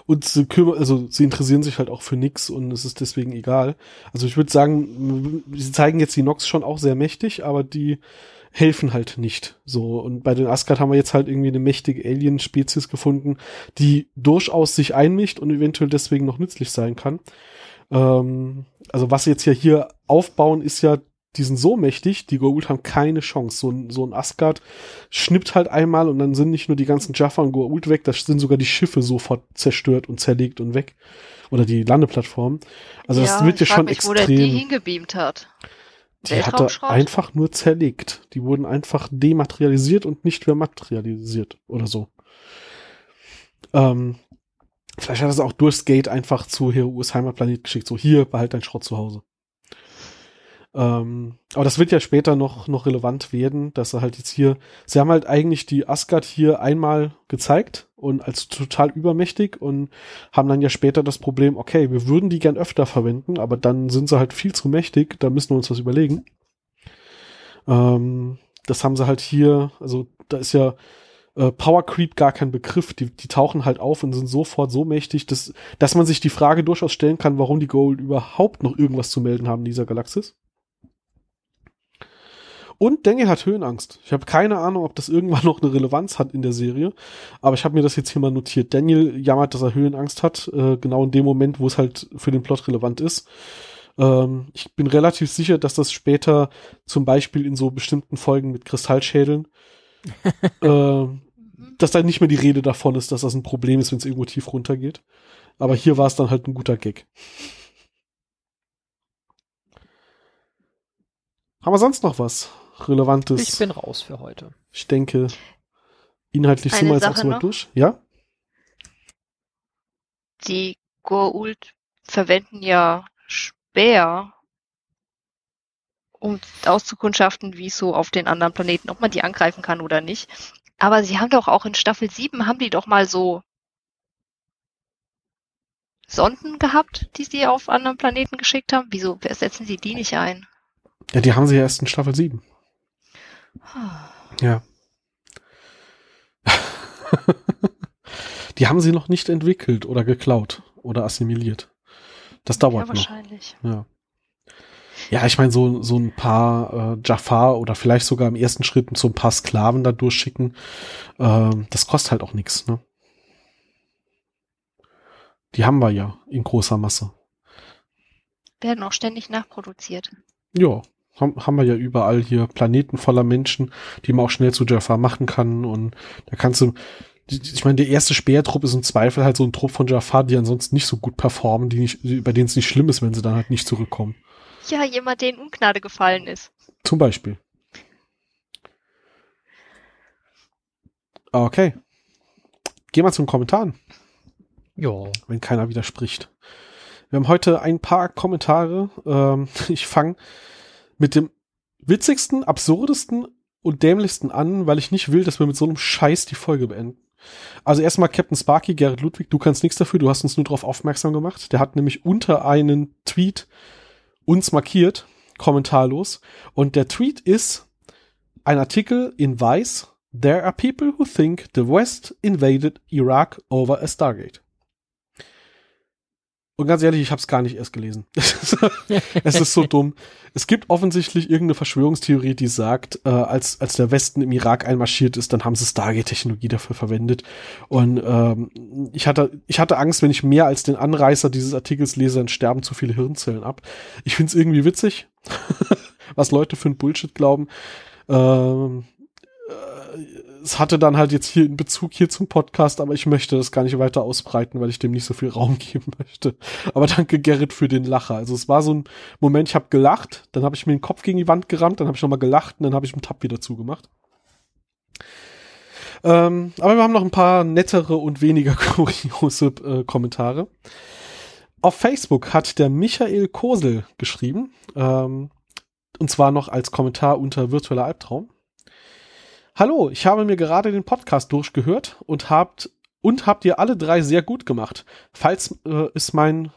Und sie kümmern, also sie interessieren sich halt auch für nix und es ist deswegen egal. Also ich würde sagen, sie zeigen jetzt die Nox schon auch sehr mächtig, aber die helfen halt nicht. So. Und bei den Asgard haben wir jetzt halt irgendwie eine mächtige Alien-Spezies gefunden, die durchaus sich einmischt und eventuell deswegen noch nützlich sein kann. Ähm, also was sie jetzt ja hier aufbauen, ist ja die sind so mächtig, die Goa'uld haben keine Chance. So ein, so ein Asgard schnippt halt einmal und dann sind nicht nur die ganzen Jaffa und Goa'uld weg, da sind sogar die Schiffe sofort zerstört und zerlegt und weg. Oder die Landeplattform. Also ja, das wird ja schon mich, extrem. Wo der die hingebeamt hat. Die hat er einfach nur zerlegt. Die wurden einfach dematerialisiert und nicht mehr materialisiert oder so. Ähm, vielleicht hat er es auch durchs Gate einfach zu Heroes Heimatplanet geschickt. So, hier, behalt dein Schrott zu Hause. Ähm, aber das wird ja später noch, noch relevant werden, dass er halt jetzt hier, sie haben halt eigentlich die Asgard hier einmal gezeigt und als total übermächtig und haben dann ja später das Problem, okay, wir würden die gern öfter verwenden, aber dann sind sie halt viel zu mächtig, da müssen wir uns was überlegen. Ähm, das haben sie halt hier, also da ist ja äh, Power Creep gar kein Begriff, die, die tauchen halt auf und sind sofort so mächtig, dass, dass man sich die Frage durchaus stellen kann, warum die Gold überhaupt noch irgendwas zu melden haben in dieser Galaxis. Und Daniel hat Höhenangst. Ich habe keine Ahnung, ob das irgendwann (laughs) noch eine Relevanz hat in der Serie. Aber ich habe mir das jetzt hier mal notiert. Daniel jammert, dass er Höhenangst hat, äh, genau in dem Moment, wo es halt für den Plot relevant ist. Ähm, ich bin relativ sicher, dass das später zum Beispiel in so bestimmten Folgen mit Kristallschädeln, (laughs) äh, dass da nicht mehr die Rede davon ist, dass das ein Problem ist, wenn es irgendwo tief runtergeht. Aber hier war es dann halt ein guter Gag. Haben wir sonst noch was? Relevantes. Ich bin raus für heute. Ich denke, inhaltlich sind wir jetzt auch so weit durch. Ja? Die Goa'uld verwenden ja Speer, um auszukundschaften, wie es so auf den anderen Planeten, ob man die angreifen kann oder nicht. Aber sie haben doch auch in Staffel 7, haben die doch mal so Sonden gehabt, die sie auf anderen Planeten geschickt haben. Wieso setzen sie die nicht ein? Ja, die haben sie ja erst in Staffel 7. Ja. (laughs) Die haben sie noch nicht entwickelt oder geklaut oder assimiliert. Das dauert ja, wahrscheinlich. noch. Ja. Ja, ich meine, so, so ein paar äh, Jafar oder vielleicht sogar im ersten Schritt so ein paar Sklaven da durchschicken, äh, das kostet halt auch nichts, ne? Die haben wir ja in großer Masse. Werden auch ständig nachproduziert. Ja, haben wir ja überall hier Planeten voller Menschen, die man auch schnell zu Jafar machen kann. Und da kannst du, ich meine, der erste Speertrupp ist im Zweifel halt so ein Trupp von Jafar, die ansonsten nicht so gut performen, die nicht, bei denen es nicht schlimm ist, wenn sie dann halt nicht zurückkommen. Ja, jemand, der in Ungnade gefallen ist. Zum Beispiel. Okay. Gehen wir zum Kommentaren. Ja. Wenn keiner widerspricht. Wir haben heute ein paar Kommentare. Ähm, (laughs) ich fange mit dem witzigsten, absurdesten und dämlichsten an, weil ich nicht will, dass wir mit so einem Scheiß die Folge beenden. Also erstmal Captain Sparky, Gerrit Ludwig, du kannst nichts dafür, du hast uns nur darauf aufmerksam gemacht. Der hat nämlich unter einen Tweet uns markiert, kommentarlos. Und der Tweet ist ein Artikel in Weiß. There are people who think the West invaded Iraq over a Stargate. Und ganz ehrlich, ich habe es gar nicht erst gelesen. (laughs) es ist so dumm. Es gibt offensichtlich irgendeine Verschwörungstheorie, die sagt, äh, als, als der Westen im Irak einmarschiert ist, dann haben sie Stargate-Technologie dafür verwendet. Und ähm, ich, hatte, ich hatte Angst, wenn ich mehr als den Anreißer dieses Artikels lese, dann sterben zu viele Hirnzellen ab. Ich find's irgendwie witzig, (laughs) was Leute für ein Bullshit glauben. Ähm, es hatte dann halt jetzt hier in Bezug hier zum Podcast, aber ich möchte das gar nicht weiter ausbreiten, weil ich dem nicht so viel (laughs) Raum geben möchte. Aber danke Gerrit für den Lacher. Also es war so ein Moment, ich habe gelacht, dann habe ich mir den Kopf gegen die Wand gerammt, dann habe ich nochmal gelacht und dann habe ich einen Tab wieder zugemacht. Ähm, aber wir haben noch ein paar nettere und weniger (laughs) kuriose äh, Kommentare. Auf Facebook hat der Michael Kosel geschrieben, ähm, und zwar noch als Kommentar unter virtueller Albtraum. Hallo, ich habe mir gerade den Podcast durchgehört und habt und habt ihr alle drei sehr gut gemacht. Falls äh, ist mein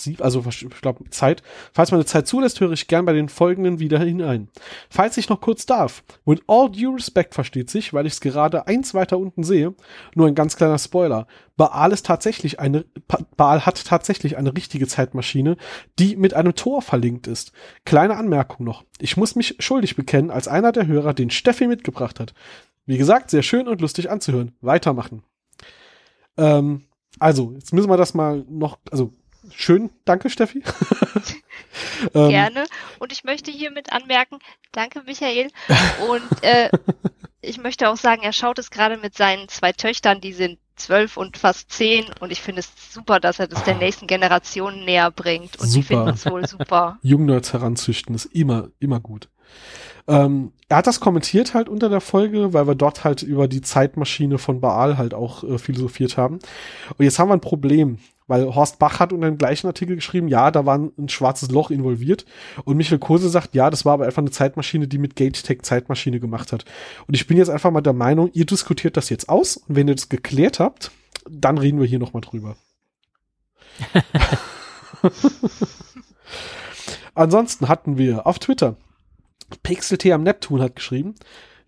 sieb, also ich glaube Zeit. Falls meine Zeit zulässt, höre ich gern bei den folgenden wieder hinein. Falls ich noch kurz darf, with all due respect versteht sich, weil ich es gerade eins weiter unten sehe, nur ein ganz kleiner Spoiler. Baal ist tatsächlich eine, Baal hat tatsächlich eine richtige Zeitmaschine, die mit einem Tor verlinkt ist. Kleine Anmerkung noch. Ich muss mich schuldig bekennen, als einer der Hörer, den Steffi mitgebracht hat. Wie gesagt, sehr schön und lustig anzuhören. Weitermachen. Ähm, also, jetzt müssen wir das mal noch, also schön, danke Steffi. (laughs) ähm, Gerne. Und ich möchte hiermit anmerken, danke Michael. Und äh, (laughs) ich möchte auch sagen, er schaut es gerade mit seinen zwei Töchtern, die sind zwölf und fast zehn. Und ich finde es super, dass er das der ah. nächsten Generation näher bringt. Und super. die finden es wohl super. (laughs) Jungnerds heranzüchten ist immer, immer gut. Ähm, er hat das kommentiert halt unter der Folge, weil wir dort halt über die Zeitmaschine von Baal halt auch äh, philosophiert haben. Und jetzt haben wir ein Problem, weil Horst Bach hat unter dem gleichen Artikel geschrieben, ja, da war ein schwarzes Loch involviert. Und Michael Kurse sagt, ja, das war aber einfach eine Zeitmaschine, die mit GateTech Zeitmaschine gemacht hat. Und ich bin jetzt einfach mal der Meinung, ihr diskutiert das jetzt aus. Und wenn ihr das geklärt habt, dann reden wir hier nochmal drüber. (laughs) Ansonsten hatten wir auf Twitter Pixel am Neptun hat geschrieben,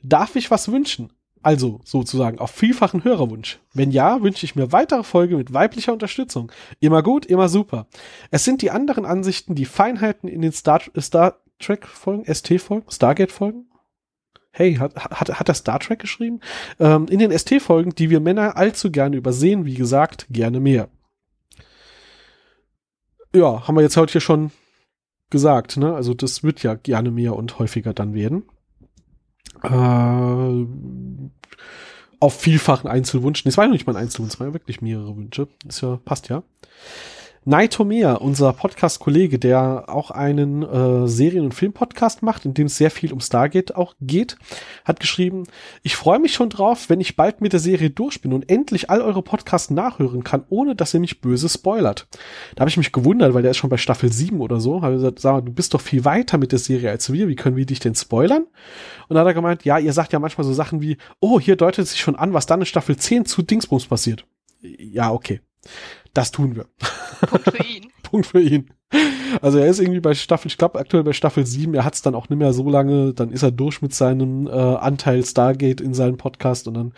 darf ich was wünschen? Also sozusagen auf vielfachen Hörerwunsch. Wenn ja, wünsche ich mir weitere Folge mit weiblicher Unterstützung. Immer gut, immer super. Es sind die anderen Ansichten, die Feinheiten in den Star, Star Trek Folgen, ST Folgen, Stargate Folgen. Hey, hat, hat, hat er Star Trek geschrieben? Ähm, in den ST Folgen, die wir Männer allzu gerne übersehen, wie gesagt, gerne mehr. Ja, haben wir jetzt heute hier schon gesagt, ne? Also das wird ja gerne mehr und häufiger dann werden. Äh, auf vielfachen Einzelwünschen. Es war ja nicht mal ein Einzelwunsch, es waren ja wirklich mehrere Wünsche. Das ja, passt ja. Naito Mehr, unser Podcast-Kollege, der auch einen äh, Serien- und Film-Podcast macht, in dem es sehr viel um Stargate auch geht, hat geschrieben, ich freue mich schon drauf, wenn ich bald mit der Serie durch bin und endlich all eure Podcasts nachhören kann, ohne dass ihr mich böse spoilert. Da habe ich mich gewundert, weil der ist schon bei Staffel 7 oder so. Habe gesagt, sag mal, du bist doch viel weiter mit der Serie als wir, wie können wir dich denn spoilern? Und da hat er gemeint, ja, ihr sagt ja manchmal so Sachen wie, oh, hier deutet sich schon an, was dann in Staffel 10 zu Dingsbums passiert. Ja, okay. Das tun wir. Punkt für ihn. (laughs) Punkt für ihn. Also er ist irgendwie bei Staffel, ich glaube aktuell bei Staffel 7, er hat es dann auch nicht mehr so lange, dann ist er durch mit seinem äh, Anteil Stargate in seinem Podcast und dann,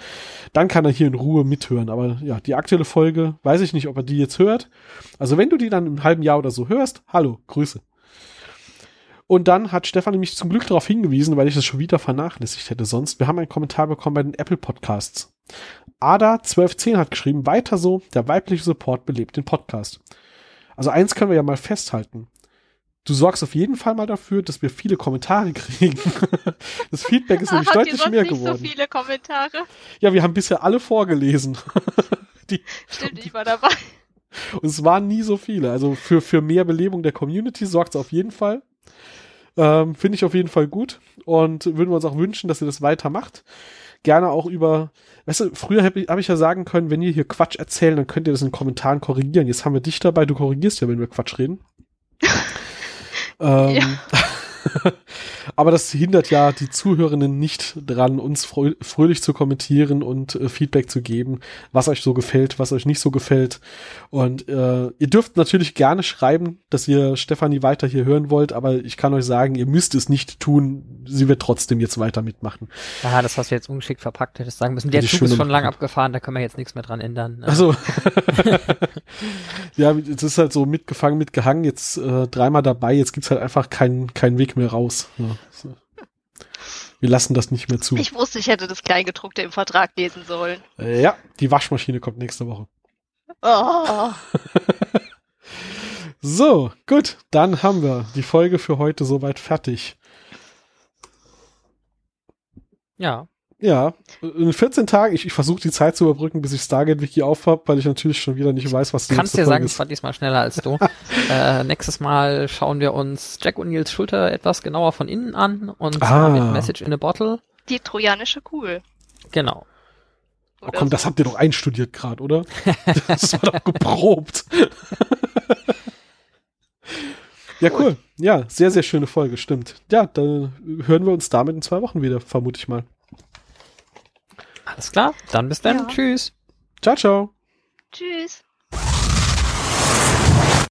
dann kann er hier in Ruhe mithören. Aber ja, die aktuelle Folge, weiß ich nicht, ob er die jetzt hört. Also wenn du die dann im halben Jahr oder so hörst, hallo, Grüße. Und dann hat Stefan nämlich zum Glück darauf hingewiesen, weil ich das schon wieder vernachlässigt hätte sonst. Wir haben einen Kommentar bekommen bei den Apple Podcasts. Ada1210 hat geschrieben, weiter so, der weibliche Support belebt den Podcast. Also eins können wir ja mal festhalten. Du sorgst auf jeden Fall mal dafür, dass wir viele Kommentare (laughs) kriegen. Das Feedback ist nämlich Ach, deutlich mehr nicht geworden. so viele Kommentare? Ja, wir haben bisher alle vorgelesen. (laughs) Die, Stimmt, ich war dabei. Und es waren nie so viele. Also für, für mehr Belebung der Community sorgt es auf jeden Fall. Ähm, Finde ich auf jeden Fall gut. Und würden wir uns auch wünschen, dass ihr das weitermacht gerne auch über, weißt du, früher habe ich, hab ich ja sagen können, wenn ihr hier Quatsch erzählen, dann könnt ihr das in den Kommentaren korrigieren. Jetzt haben wir dich dabei, du korrigierst ja, wenn wir Quatsch reden. (laughs) ähm, ja. (laughs) Aber das hindert ja die Zuhörenden nicht dran, uns fröhlich zu kommentieren und äh, Feedback zu geben, was euch so gefällt, was euch nicht so gefällt. Und äh, ihr dürft natürlich gerne schreiben, dass ihr Stefanie weiter hier hören wollt, aber ich kann euch sagen, ihr müsst es nicht tun. Sie wird trotzdem jetzt weiter mitmachen. Ja, das hast du jetzt ungeschickt verpackt, hättest sagen müssen. Der Zug ist schon lang abgefahren, da können wir jetzt nichts mehr dran ändern. Also (laughs) ja, es ist halt so mitgefangen, mitgehangen, jetzt äh, dreimal dabei, jetzt gibt's halt einfach keinen keinen Weg mehr raus. Ja. Wir lassen das nicht mehr zu. Ich wusste, ich hätte das Kleingedruckte im Vertrag lesen sollen. Ja, die Waschmaschine kommt nächste Woche. Oh. (laughs) so, gut, dann haben wir die Folge für heute soweit fertig. Ja. Ja, in 14 Tagen, ich, ich versuche die Zeit zu überbrücken, bis ich Stargate Wiki aufhab, weil ich natürlich schon wieder nicht weiß, was die Kannst dir sagen, ist. ich war diesmal schneller als du. (laughs) äh, nächstes Mal schauen wir uns Jack O'Neills Schulter etwas genauer von innen an und ah. mit Message in a Bottle. Die trojanische Kugel. Genau. oh komm, so. das habt ihr doch einstudiert gerade, oder? (laughs) das war doch geprobt. ja, cool. Ja, sehr, sehr schöne Folge, stimmt. Ja, dann hören wir uns damit in zwei Wochen wieder, vermute ich mal. Alles klar, dann bis dann. Ja. Tschüss. Ciao, ciao. Tschüss.